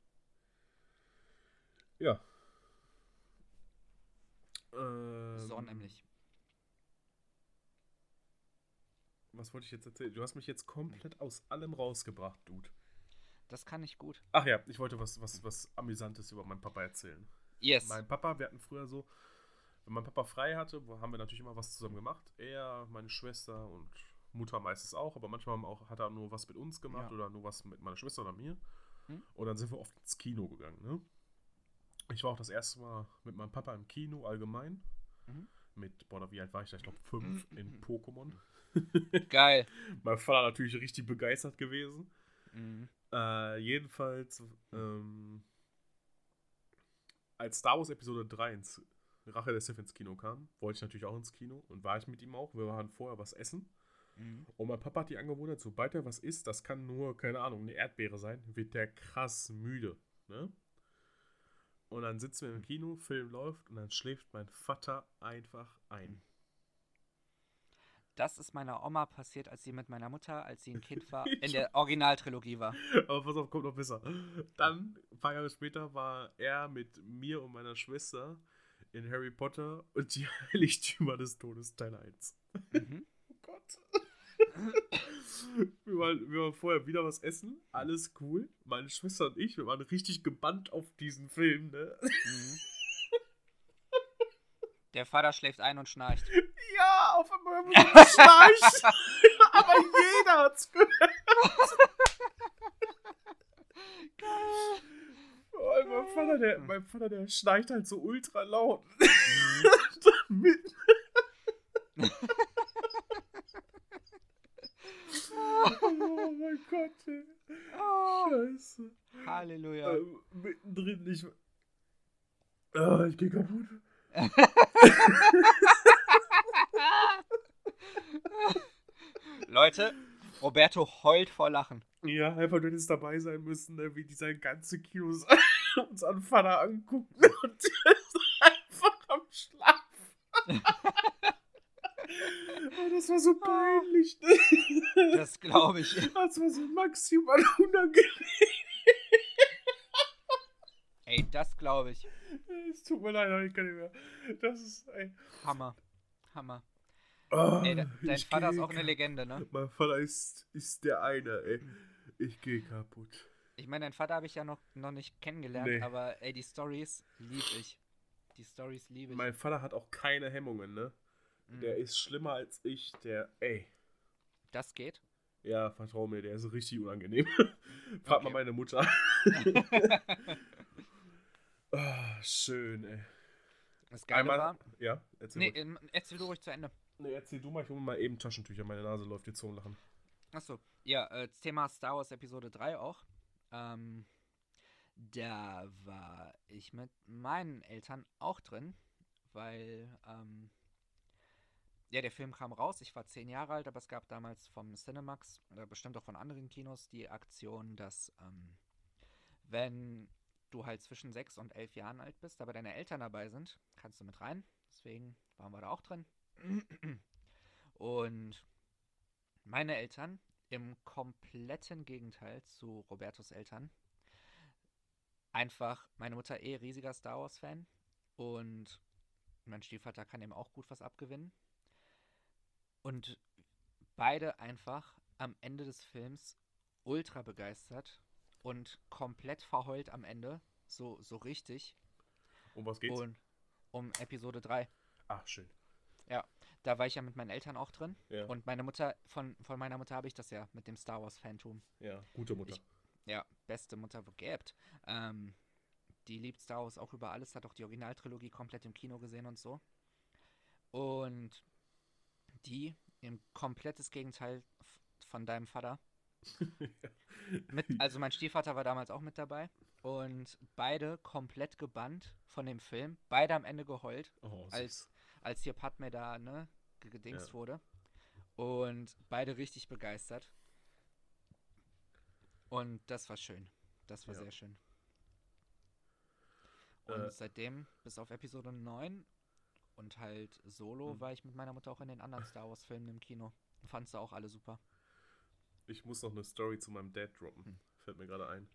Ja. Ähm, so nämlich. Was wollte ich jetzt erzählen? Du hast mich jetzt komplett aus allem rausgebracht, Dude. Das kann ich gut. Ach ja, ich wollte was, was, was Amüsantes über meinen Papa erzählen. Yes. Mein Papa, wir hatten früher so, wenn mein Papa frei hatte, haben wir natürlich immer was zusammen gemacht. Er, meine Schwester und Mutter meistens auch, aber manchmal auch, hat er nur was mit uns gemacht Ja. oder nur was mit meiner Schwester oder mir. Hm? Und dann sind wir oft ins Kino gegangen. Ne? Ich war auch das erste Mal mit meinem Papa im Kino allgemein. Mhm. Mit, boah, wie alt war ich da? Ich glaube fünf in Pokémon. Geil. mein Vater natürlich richtig begeistert gewesen. Mhm. Äh, jedenfalls, ähm, als Star Wars Episode 3 ins Rache der Sith ins Kino kam, wollte ich natürlich auch ins Kino und war ich mit ihm auch. Wir waren vorher was essen. Mhm. Und mein Papa hat die angewohnt, sobald er was isst, das kann nur, keine Ahnung, eine Erdbeere sein, wird der krass müde. Ne? Und dann sitzen wir im Kino, Film läuft und dann schläft mein Vater einfach ein. Das ist meiner Oma passiert, als sie mit meiner Mutter, als sie ein Kind war, in der Originaltrilogie war. Aber pass auf, kommt noch besser. Dann, ein paar Jahre später, war er mit mir und meiner Schwester in Harry Potter und die Heiligtümer des Todes Teil 1. Mhm. Oh Gott. wir, waren, wir waren vorher wieder was essen, alles cool. Meine Schwester und ich, wir waren richtig gebannt auf diesen Film, ne? Mhm. Der Vater schläft ein und schnarcht. Ja, auf wir so geschnarcht. Aber jeder hat's gehört. Oh, mein Vater, der, mein Vater, der schneit halt so ultra laut. Mhm. Oh mein Gott, ey. Oh, Scheiße. Halleluja. Ähm, mittendrin nicht. Ah, ich geh kaputt. Leute, Roberto heult vor Lachen. Ja, einfach nur jetzt dabei sein müssen, ne, wie dieser ganze Kino uns an Vater angucken und der ist einfach am Schlafen. Oh, das war so peinlich, ne? Das glaube ich. Das war so maximal unangenehm. Ey, das glaube ich. Es tut mir leid, aber ich kann nicht mehr. Das ist, ey. Hammer. Hammer. Oh, Ey, de dein Vater ist auch eine Legende, ne? Mein Vater ist, ist der eine, ey. Ich gehe kaputt. Ich meine, deinen Vater habe ich ja noch, noch nicht kennengelernt, Nee. aber ey, die Stories liebe ich. Die Stories liebe ich. Mein Vater hat auch keine Hemmungen, ne? Mhm. Der ist schlimmer als ich, der, ey. Das geht. Ja, vertrau mir, der ist richtig unangenehm. Frag mal Okay. meine Mutter. Ah, schön, ey. Das Geile Einmal, war. ja, erzähl Nee, ruhig. ähm, erzähl du ruhig zu Ende. nee, erzähl du mal, ich hole mal eben Taschentücher, meine Nase läuft jetzt zum Lachen. Achso, ja, äh, das Thema Star Wars Episode 3 auch. Ähm, da war ich mit meinen Eltern auch drin, weil, ähm, ja, der Film kam raus. Ich war zehn Jahre alt, aber es gab damals vom Cinemax oder bestimmt auch von anderen Kinos die Aktion, dass, ähm, wenn du halt zwischen sechs und elf Jahren alt bist, aber deine Eltern dabei sind, kannst du mit rein. Deswegen waren wir da auch drin. Und meine Eltern im kompletten Gegenteil zu Robertos Eltern. Einfach meine Mutter eh riesiger Star Wars-Fan und mein Stiefvater kann ihm auch gut was abgewinnen. Und beide einfach am Ende des Films ultra begeistert und komplett verheult am Ende. So, so richtig. Um was geht's? Und um Episode 3. Ach, schön. Da war ich ja mit meinen Eltern auch drin. Ja, Und meine Mutter, von, von meiner Mutter habe ich das ja mit dem Star Wars-Phantom. ja, gute Mutter. Ich- Ja, beste Mutter, wo gäbt. Ähm, die liebt Star Wars auch über alles, hat auch die Originaltrilogie komplett im Kino gesehen und so. Und die, im komplettes Gegenteil von deinem Vater. Mit, also mein Stiefvater war damals auch mit dabei. Und beide komplett gebannt von dem Film. Beide am Ende geheult oh, als, als hier Padme da, ne, ge- gedingst Ja. wurde. Und beide richtig begeistert. Und das war schön. Das war Ja. sehr schön. Und Äh. seitdem, bis auf Episode 9 und halt Solo, Hm. war ich mit meiner Mutter auch in den anderen Star Wars-Filmen im Kino. Fandst du auch alle super. Ich muss noch eine Story zu meinem Dad droppen. Hm. Fällt mir gerade ein.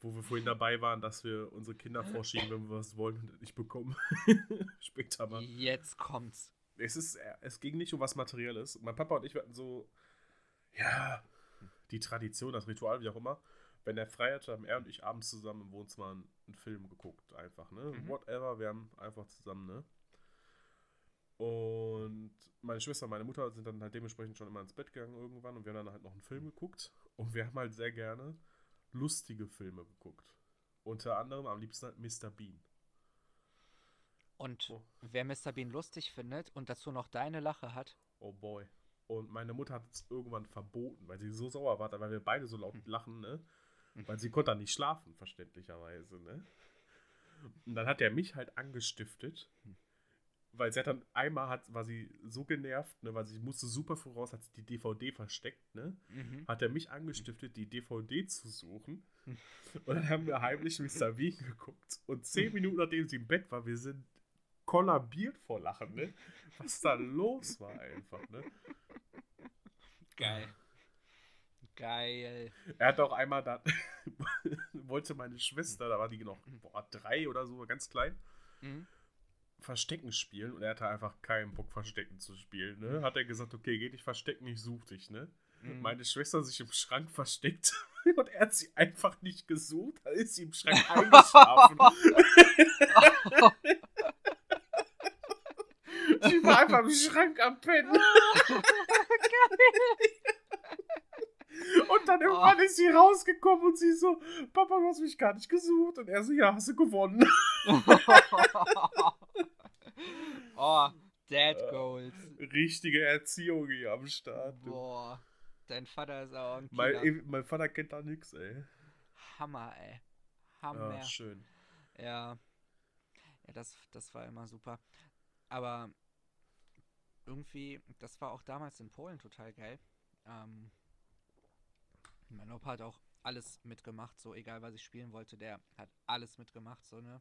Wo wir vorhin dabei waren, dass wir unsere Kinder vorschieben, wenn wir was wollen und nicht bekommen. Später mal. Jetzt kommt's. Es, ist, es ging nicht um was Materielles. Mein Papa und ich hatten so, ja, die Tradition, das Ritual, wie auch immer. Wenn er frei hatte, haben er und ich abends zusammen im Wohnzimmer einen, einen Film geguckt. Einfach, ne? Mhm. Whatever, wir haben einfach zusammen, ne? Und meine Schwester und meine Mutter sind dann halt dementsprechend schon immer ins Bett gegangen irgendwann und wir haben dann halt noch einen Film geguckt. Und wir haben halt sehr gerne lustige Filme geguckt. Unter anderem am liebsten halt Mr. Bean. Und Oh. wer Mr. Bean lustig findet und dazu noch deine Lache hat, Oh boy. Und meine Mutter hat es irgendwann verboten, weil sie so sauer war, weil wir beide so laut lachen, ne? Weil sie konnte dann nicht schlafen, verständlicherweise, ne? Und dann hat er mich halt angestiftet, weil sie hat dann einmal hat, war sie so genervt, ne, weil sie musste super voraus, hat sie die DVD versteckt, ne? mhm. Hat er mich angestiftet, die DVD zu suchen. Und dann haben wir heimlich Mr. Bean geguckt. Und zehn Minuten nachdem sie im Bett war, wir sind kollabiert vor Lachen, ne? Was da los war einfach, ne? geil. Geil. Er hat auch einmal da, wollte meine Schwester, da war die noch boah, drei oder so, ganz klein, Mhm. Verstecken spielen und er hatte einfach keinen Bock, Verstecken zu spielen. Ne? Hat er gesagt, okay, geh dich verstecken, ich such dich. Ne? Mhm. Meine Schwester sich im Schrank versteckt und er hat sie einfach nicht gesucht, da ist sie im Schrank eingeschlafen. sie war einfach im Schrank am Pennen. Und dann irgendwann ist sie rausgekommen und sie so, Papa, du hast mich gar nicht gesucht. Und er so, ja, hast du gewonnen. Oh, Dad Goals. Richtige Erziehung hier am Start. du. Boah, dein Vater ist auch ein Mein, ey, mein Vater kennt da nix, ey. Hammer, ey. Hammer. Ja, schön. Ja. Ja, das, das war immer super. Aber irgendwie, das war auch damals in Polen total geil. Ähm, mein Opa hat auch alles mitgemacht, so egal was ich spielen wollte, der hat alles mitgemacht, so, ne?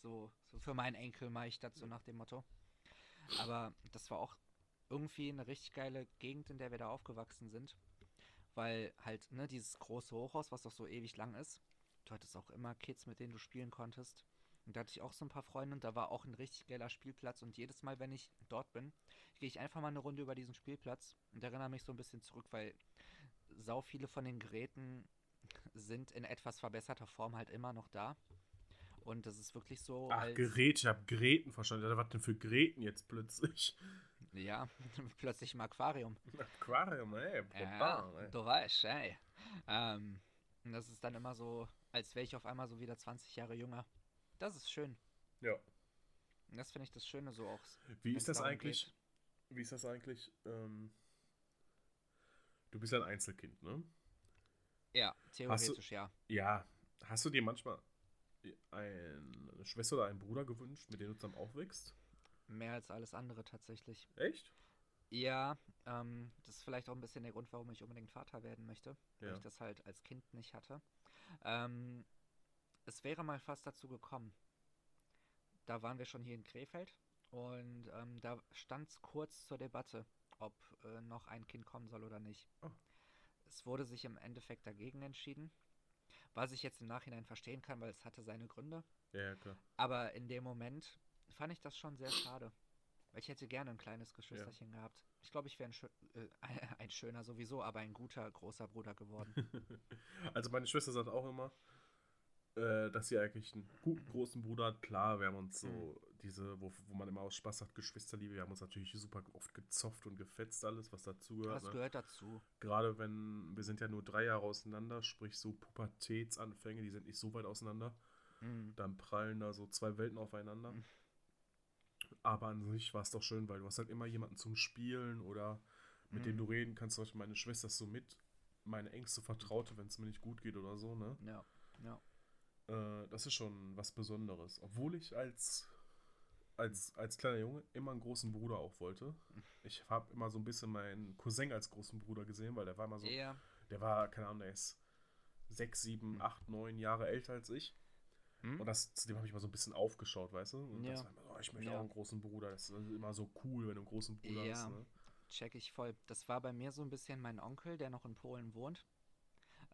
So, so für meinen Enkel mache ich das so nach dem Motto. Aber das war auch irgendwie eine richtig geile Gegend, in der wir da aufgewachsen sind. Weil halt, ne, dieses große Hochhaus, was doch so ewig lang ist, du hattest auch immer Kids, mit denen du spielen konntest. Und da hatte ich auch so ein paar Freunde und da war auch ein richtig geiler Spielplatz. Und jedes Mal, wenn ich dort bin, gehe ich einfach mal eine Runde über diesen Spielplatz und erinnere mich so ein bisschen zurück, weil sau viele von den Geräten sind in etwas verbesserter Form halt immer noch da. Und das ist wirklich so Ach, als, Gerät, ich hab Geräten verstanden. Ja, Was denn für Geräten jetzt plötzlich? ja, plötzlich im Aquarium. Aquarium, ey, Ja, brutal, ey. du weißt, ey. Ähm, und das ist dann immer so, als wäre ich auf einmal so wieder 20 Jahre jünger. Das ist schön. Ja. Und das finde ich das Schöne so auch. Wie ist das eigentlich? geht. Wie ist das eigentlich? Ähm, du bist ja ein Einzelkind, ne? Ja, theoretisch ja. Ja. Hast du dir manchmal eine Schwester oder einen Bruder gewünscht, mit dem du zusammen aufwächst? Mehr als alles andere tatsächlich. Echt? Ja, ähm, das ist vielleicht auch ein bisschen der Grund, warum ich unbedingt Vater werden möchte. Weil Ja. ich das halt als Kind nicht hatte. Ähm, es wäre mal fast dazu gekommen. Da waren wir schon hier in Krefeld und ähm, da stand es kurz zur Debatte, ob äh, noch ein Kind kommen soll oder nicht. Oh. Es wurde sich im Endeffekt dagegen entschieden. Was ich jetzt im Nachhinein verstehen kann, weil es hatte seine Gründe. Ja, ja, klar. Aber in dem Moment fand ich das schon sehr schade. Weil ich hätte gerne ein kleines Geschwisterchen gehabt. Ich glaube, ich wäre ein, schö äh, ein schöner sowieso, aber ein guter, großer Bruder geworden. also meine Schwester sagt auch immer, äh, dass sie eigentlich einen guten großen Bruder hat. Klar, wir haben uns so Mhm. Diese, wo, wo man immer aus Spaß sagt, Geschwisterliebe, wir haben uns natürlich super oft gezofft und gefetzt, alles, was dazugehört. Das Ne? gehört dazu. Gerade wenn, wir sind ja nur drei Jahre auseinander, sprich so Pubertätsanfänge, die sind nicht so weit auseinander. Mhm. Dann prallen da so zwei Welten aufeinander. Mhm. Aber an sich war es doch schön, weil du hast halt immer jemanden zum Spielen oder mit dem Mhm. du reden kannst. Zum Beispiel meine Schwester ist so mit, meine engste Vertraute, wenn es mir nicht gut geht oder so, ne? Ja, ja. Äh, das ist schon was Besonderes. Obwohl ich als, als, als kleiner Junge immer einen großen Bruder auch wollte. Ich habe immer so ein bisschen meinen Cousin als großen Bruder gesehen, weil der war immer so, Ja, der war, keine Ahnung, der ist sechs, sieben, Hm. acht, neun Jahre älter als ich. Hm? Und das, zu dem habe ich mal so ein bisschen aufgeschaut, weißt du? Und das Ja. war immer so, oh, ich möchte Ja. auch einen großen Bruder. Das ist immer so cool, wenn du einen großen Bruder Ja. hast. Ne? check ich voll. Das war bei mir so ein bisschen mein Onkel, der noch in Polen wohnt.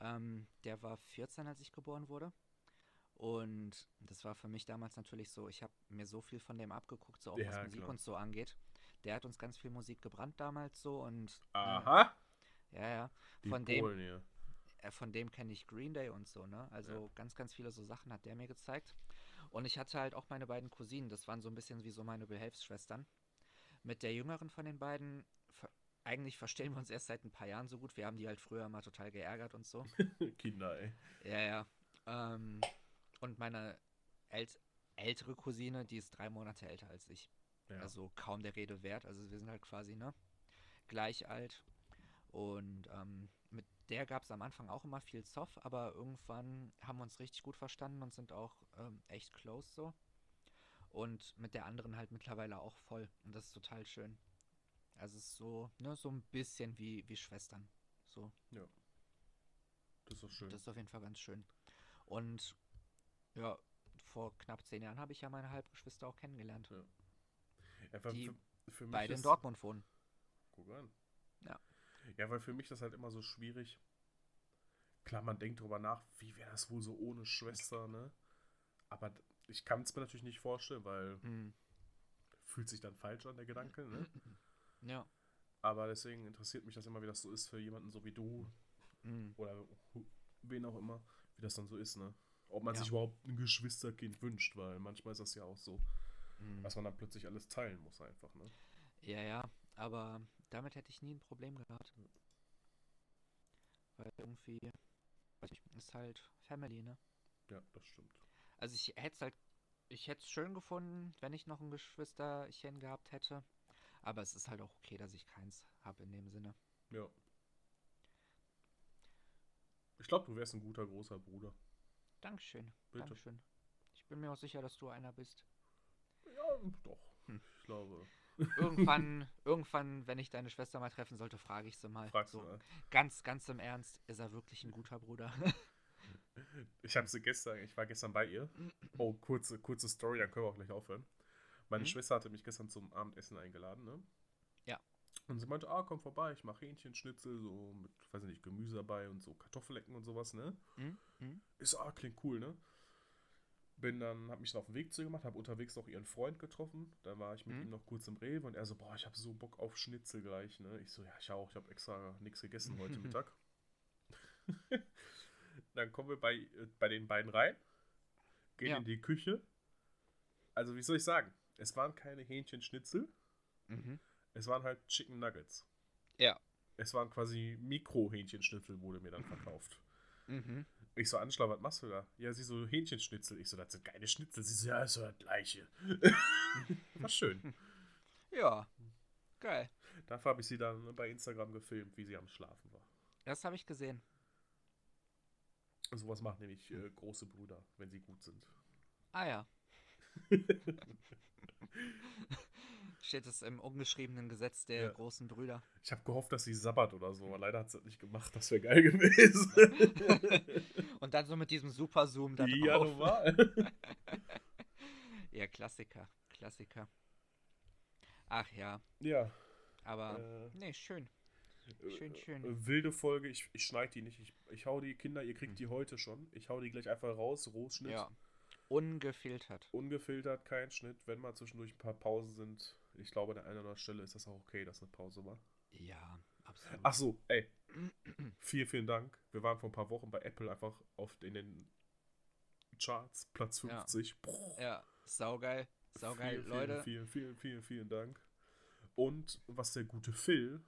Ähm, der war 14, als ich geboren wurde. Und das war für mich damals natürlich so, ich habe mir so viel von dem abgeguckt, so auch Ja, was Musik klar. und so angeht. Der hat uns ganz viel Musik gebrannt damals so und Aha! äh, ja, ja. Die Von dem, Polen hier. äh, von dem kenne ich Green Day und so, ne? Also ganz, ganz viele so Sachen hat der mir gezeigt. Und ich hatte halt auch meine beiden Cousinen, das waren so ein bisschen wie so meine Behelfsschwestern. Mit der jüngeren von den beiden, eigentlich verstehen wir uns erst seit ein paar Jahren so gut. Wir haben die halt früher mal total geärgert und so. Kinder, ey. ja, ja. Ähm, und meine ält ältere Cousine, die ist drei Monate älter als ich. Ja. Also kaum der Rede wert. Also wir sind halt quasi, ne? Gleich alt. Und ähm, mit der gab es am Anfang auch immer viel Zoff, aber irgendwann haben wir uns richtig gut verstanden und sind auch ähm, echt close so. Und mit der anderen halt mittlerweile auch voll. Und das ist total schön. Also es ist so, ne, so ein bisschen wie, wie Schwestern. So. das ist doch schön. Das ist auf jeden Fall ganz schön. Und ja, vor knapp zehn Jahren habe ich ja meine Halbgeschwister auch kennengelernt. Ja. Ja, die für, für mich Beide in Dortmund wohnen. Guck an. Ja. Ja, weil für mich das halt immer so schwierig. Klar, man denkt drüber nach, wie wäre das wohl so ohne Schwester, ne? Aber ich kann es mir natürlich nicht vorstellen, weil Hm. fühlt sich dann falsch an, der Gedanke, ne? Ja. Aber deswegen interessiert mich das immer, wie das so ist für jemanden so wie du Hm. oder wen auch immer, wie das dann so ist, ne? Ob man Ja. sich überhaupt ein Geschwisterkind wünscht, weil manchmal ist das ja auch so, Hm. dass man dann plötzlich alles teilen muss einfach, ne? Ja, ja, aber damit hätte ich nie ein Problem gehabt. Weil irgendwie, ist halt Family, ne? Ja, das stimmt. Also ich hätte es halt, ich hätte es schön gefunden, wenn ich noch ein Geschwisterchen gehabt hätte. Aber es ist halt auch okay, dass ich keins habe in dem Sinne. Ja. Ich glaube, du wärst ein guter großer Bruder. Dankeschön. Bitte. Dankeschön. Ich bin mir auch sicher, dass du einer bist. Ja, doch. Hm. Ich glaube. Irgendwann, irgendwann, wenn ich deine Schwester mal treffen sollte, frage ich sie mal. Fragst so, mal. Ganz, ganz im Ernst, ist er wirklich ein guter Bruder? Ich habe sie gestern, ich war gestern bei ihr. Oh, kurze, kurze Story, dann können wir auch gleich aufhören. Meine Mhm. Schwester hatte mich gestern zum Abendessen eingeladen, ne? Und sie meinte, ah, komm vorbei, ich mache Hähnchenschnitzel, so mit, weiß ich nicht, Gemüse dabei und so Kartoffelecken und sowas, ne? Hm? Hm? Ich so, ah, klingt cool, ne? Bin dann, hab mich dann auf den Weg zu ihr gemacht, habe unterwegs noch ihren Freund getroffen. Da war ich mit Mhm. ihm noch kurz im Rewe und er so, boah, ich habe so Bock auf Schnitzel gleich, ne? Ich so, ja, ich auch, ich habe extra nichts gegessen heute Mittag. dann kommen wir bei, äh, bei den beiden rein, gehen Ja. in die Küche. Also, wie soll ich sagen? Es waren keine Hähnchenschnitzel, Mhm. Es waren halt Chicken Nuggets. Ja. Es waren quasi Mikro-Hähnchenschnitzel, wurde mir dann verkauft. Mhm. Ich so, Anschlag, was machst du da? Ja, sie so, Hähnchenschnitzel. Ich so, das sind keine Schnitzel. Sie so, ja, ist das gleiche. War schön. Ja. Geil. Dafür habe ich sie dann bei Instagram gefilmt, wie sie am Schlafen war. Das habe ich gesehen. Sowas machen nämlich äh, große Brüder, wenn sie gut sind. Ah ja. Steht es im ungeschriebenen Gesetz der Ja. großen Brüder. Ich habe gehofft, dass sie sabbat oder so, aber leider hat sie das nicht gemacht. Das wäre geil gewesen. Und dann so mit diesem Super Zoom da ja, drauf. normal. Ja, Klassiker. Klassiker. Ach ja, ja. aber Äh, nee, schön. Schön, schön. Äh, wilde Folge. Ich, ich schneide die nicht. Ich, ich hau die Kinder, ihr kriegt Hm. die heute schon. Ich hau die gleich einfach raus. Rohschnitt. Ja. Ungefiltert. ungefiltert, kein Schnitt. Wenn mal zwischendurch ein paar Pausen sind, ich glaube, an der einen oder anderen Stelle ist das auch okay, dass eine Pause war. Ja, absolut. Ach so, ey. vielen, vielen Dank. Wir waren vor ein paar Wochen bei Apple einfach auf in den Charts, Platz Ja. 50. Boah. Ja, saugeil. Saugeil, vielen, Leute. Vielen, vielen, vielen, vielen Dank. Und was der gute Phil,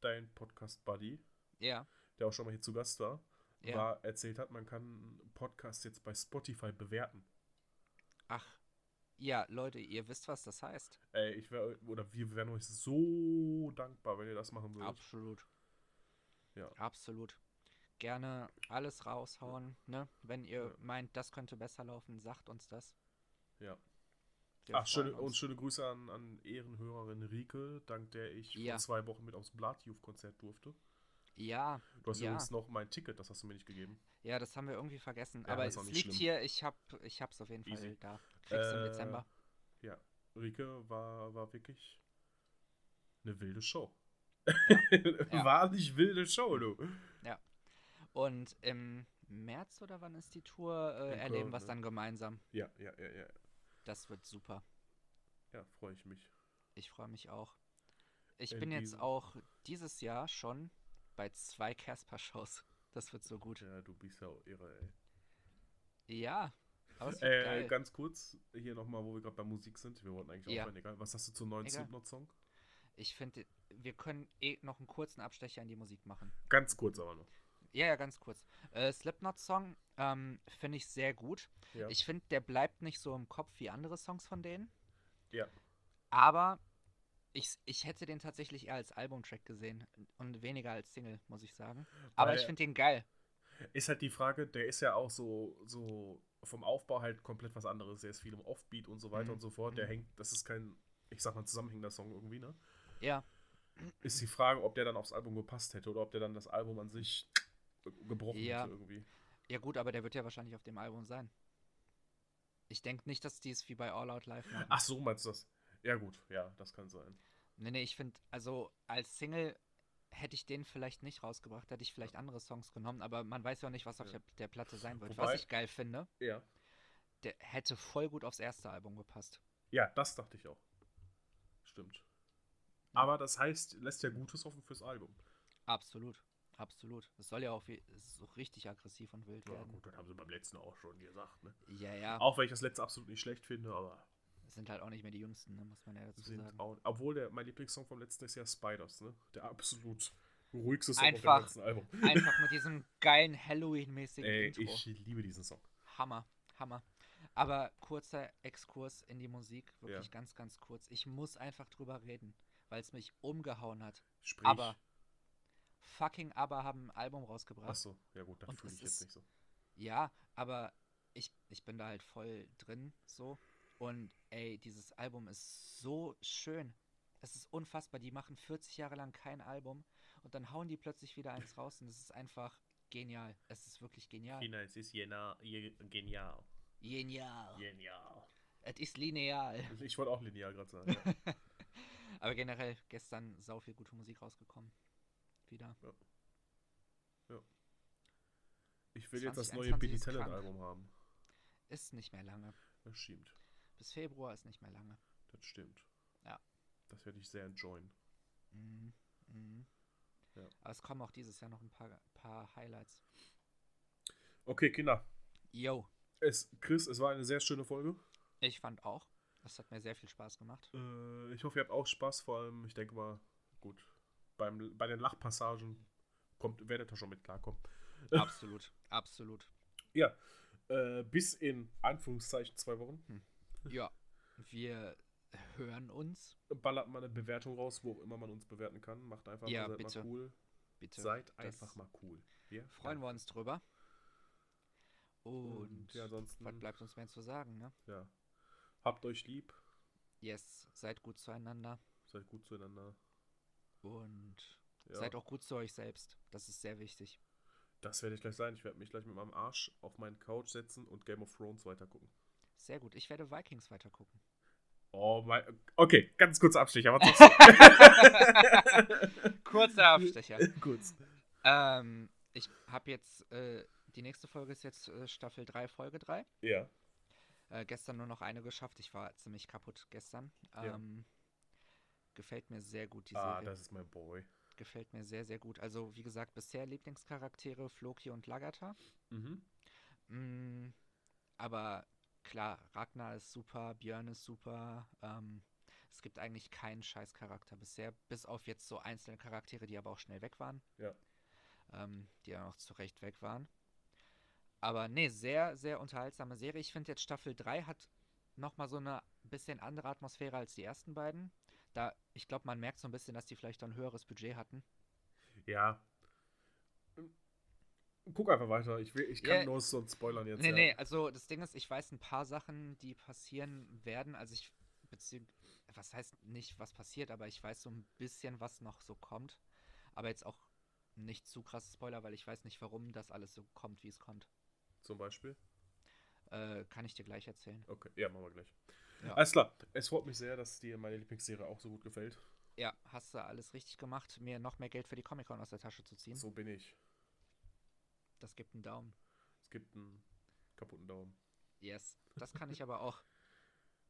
dein Podcast-Buddy, Ja, der auch schon mal hier zu Gast war, ja. war, erzählt hat, man kann Podcast jetzt bei Spotify bewerten. Ach, ja, Leute, ihr wisst, was das heißt. Ey, ich wäre, oder wir wären euch so dankbar, wenn ihr das machen würdet. Absolut. Ja. Absolut. Gerne alles raushauen, ne? Wenn ihr Ja. meint, das könnte besser laufen, sagt uns das. Ja. Wir Ach, schöne, und schöne Grüße an, an Ehrenhörerin Rike, dank der ich Ja. vor zwei Wochen mit aufs Blood Youth Konzert durfte. Ja, Du hast Ja. übrigens noch mein Ticket, das hast du mir nicht gegeben. ja, das haben wir irgendwie vergessen. Ja, Aber es nicht liegt schlimm. hier, ich hab, ich hab's auf jeden Fall Easy. da. Kriegst du im Äh, Dezember. Ja, Rike war, war wirklich eine wilde Show. Ja. Wahrlich wilde Show, du. Und im März oder wann ist die Tour? Äh, erleben wir es ne? dann gemeinsam. Ja, ja, ja, ja. Das wird super. Ja, freue ich mich. Ich freue mich auch. Ich In bin jetzt auch dieses Jahr schon bei zwei Casper-Shows. Das wird so gut. Ja, du bist ja auch irre, ey. Ja, Äh, ganz kurz, hier nochmal, wo wir gerade bei Musik sind. Wir wollten eigentlich Ja. aufhören, egal. Was hast du zum neuen. Slipknot-Song? Ich finde, wir können eh noch einen kurzen Abstecher in die Musik machen. Ganz kurz aber noch. Ja, ja, ganz kurz. Äh, Slipknot-Song ähm, finde ich sehr gut. Ja. Ich finde, der bleibt nicht so im Kopf wie andere Songs von denen. Ja. Aber ich, ich hätte den tatsächlich eher als Albumtrack gesehen und weniger als Single, muss ich sagen. Aber Weil- ich finde den geil. Ist halt die Frage, der ist ja auch so, so vom Aufbau halt komplett was anderes. Der ist viel im Offbeat und so weiter Mhm. und so fort. Der Mhm. hängt, das ist kein, ich sag mal, zusammenhängender Song irgendwie, ne? Ja, Ist die Frage, ob der dann aufs Album gepasst hätte oder ob der dann das Album an sich gebrochen Ja. hätte irgendwie. ja gut, aber der wird ja wahrscheinlich auf dem Album sein. Ich denke nicht, dass die es wie bei All Out Live machen. Ach so, meinst du das? Ja, gut, ja, das kann sein. Nee, nee, ich finde, also als Single hätte ich den vielleicht nicht rausgebracht, hätte ich vielleicht andere Songs genommen, aber man weiß ja auch nicht, was auf Ja. der, der Platte sein wird. Wobei- was ich geil finde, Ja. der hätte voll gut aufs erste Album gepasst. Ja, das dachte ich auch. Stimmt. Aber das heißt, lässt ja Gutes offen fürs Album. Absolut, absolut. Es soll ja auch wie, so richtig aggressiv und wild Ja, werden. gut, das haben sie beim letzten auch schon gesagt, ne? Ja, ja, Auch wenn ich das letzte absolut nicht schlecht finde, aber sind halt auch nicht mehr die Jüngsten, ne, muss man ja dazu sind sagen. auch. Obwohl der, mein Lieblingssong vom letzten ist ja Spiders, ne? Der absolut Ruhigste Song Einfach- auf dem ganzen Album. Einfach mit diesem geilen Halloween-mäßigen Ey, Intro. ich liebe diesen Song. Hammer, Hammer. Aber kurzer Exkurs in die Musik, wirklich Ja. ganz, ganz kurz. Ich muss einfach drüber reden, weil es mich umgehauen hat. Sprich. Aber fucking Aber haben ein Album rausgebracht. Achso, ja gut, das Und fühle ich jetzt nicht so. Ja, aber ich, ich bin da halt voll drin, so. Und ey, dieses Album ist so schön. Es ist unfassbar. Die machen 40 Jahre lang kein Album und dann hauen die plötzlich wieder eins raus und es ist einfach genial. Es ist wirklich genial. China, es ist jena, je, genial. Genial. Genial. Es ist lineal. Ich wollte auch lineal gerade sagen. Ja. Aber generell gestern sau viel gute Musik rausgekommen. Wieder. Ich will jetzt das neue 2021 Billy Talent. Album haben. Ist nicht mehr lange. Das stimmt. Bis Februar ist nicht mehr lange. Das stimmt. Ja. Das werde ich sehr enjoyen. Mhm. Mhm. Ja. Aber es kommen auch dieses Jahr noch ein paar, paar Highlights. Okay, Kinder. Yo, Es, Chris, es war eine sehr schöne Folge. ich fand auch. Das hat mir sehr viel Spaß gemacht. Äh, ich hoffe, ihr habt auch Spaß. Vor allem, ich denke mal, gut, beim, bei den Lachpassagen kommt, werdet ihr schon mit klarkommen. Absolut, absolut. Ja, äh, bis in Anführungszeichen zwei Wochen. Ja, wir hören uns. Ballert mal eine Bewertung raus, wo auch immer man uns bewerten kann. Macht einfach Ja, mal, seid bitte. mal cool. Bitte. Seid Das einfach mal cool. Ja? Freuen wir uns drüber. Und, Und ja, ansonsten, was bleibt uns mehr zu sagen, ne? ja. Habt euch lieb, Yes, seid gut zueinander seid gut zueinander. und Ja. seid auch gut zu euch selbst. Das ist sehr wichtig. Das werde ich gleich sein. Ich werde mich gleich mit meinem Arsch auf meinen Couch setzen und Game of Thrones weitergucken. Sehr gut. Ich werde Vikings weitergucken. Oh mein. Okay, ganz kurzer Abstecher. Was Kurzer Abstecher. Gut. ähm, ich habe jetzt, äh, die nächste Folge ist jetzt äh, Staffel 3, Folge 3. Ja. Äh, gestern nur noch eine geschafft. Ich war ziemlich kaputt gestern. Ja. Ähm, gefällt mir sehr gut, die Ah, Serie. das ist mein Boy. Gefällt mir sehr, sehr gut. Also, wie gesagt, bisher Lieblingscharaktere Floki und Lagata. Mhm. Mm, aber klar, Ragnar ist super, Björn ist super. Ähm, es gibt eigentlich keinen Scheißcharakter bisher, bis auf jetzt so einzelne Charaktere, die aber auch schnell weg waren. Ja. Ähm, die ja auch zu Recht weg waren. Aber nee, sehr, sehr unterhaltsame Serie. Ich finde jetzt Staffel 3 hat nochmal so eine bisschen andere Atmosphäre als die ersten beiden. Da, ich glaube, man merkt so ein bisschen, dass die vielleicht ein höheres Budget hatten. Ja. Guck einfach weiter. Ich, will, ich kann nur so ein Spoilern jetzt. Nee, ja. nee, also das Ding ist, ich weiß ein paar Sachen, die passieren werden. Also ich, bezieh was heißt nicht, was passiert, aber ich weiß so ein bisschen, was noch so kommt. Aber jetzt auch nicht zu krasse Spoiler, weil ich weiß nicht, warum das alles so kommt, wie es kommt. Zum Beispiel. Äh, kann ich dir gleich erzählen. Okay, ja, machen wir gleich. Ja. Alles klar. Es freut mich sehr, dass dir meine Lieblingsserie auch so gut gefällt. Ja, hast du alles richtig gemacht, mir noch mehr Geld für die Comic-Con aus der Tasche zu ziehen. So bin ich. Das gibt einen Daumen. Es gibt einen kaputten Daumen. Yes. Das kann ich aber auch.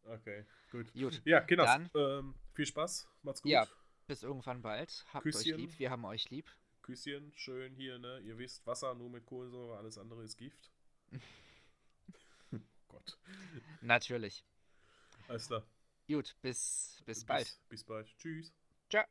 Okay, gut. Gut. Ja, Dann- ähm, viel Spaß. Macht's gut. Ja. Bis irgendwann bald. Habt Küsschen. euch lieb. Wir haben euch lieb. Küsschen, schön hier, ne? Ihr wisst, Wasser nur mit Kohlensäure, alles andere ist Gift. Gott. Natürlich. Alles klar. Gut, bis, bis bald. Bis, bis bald. Tschüss. Ciao.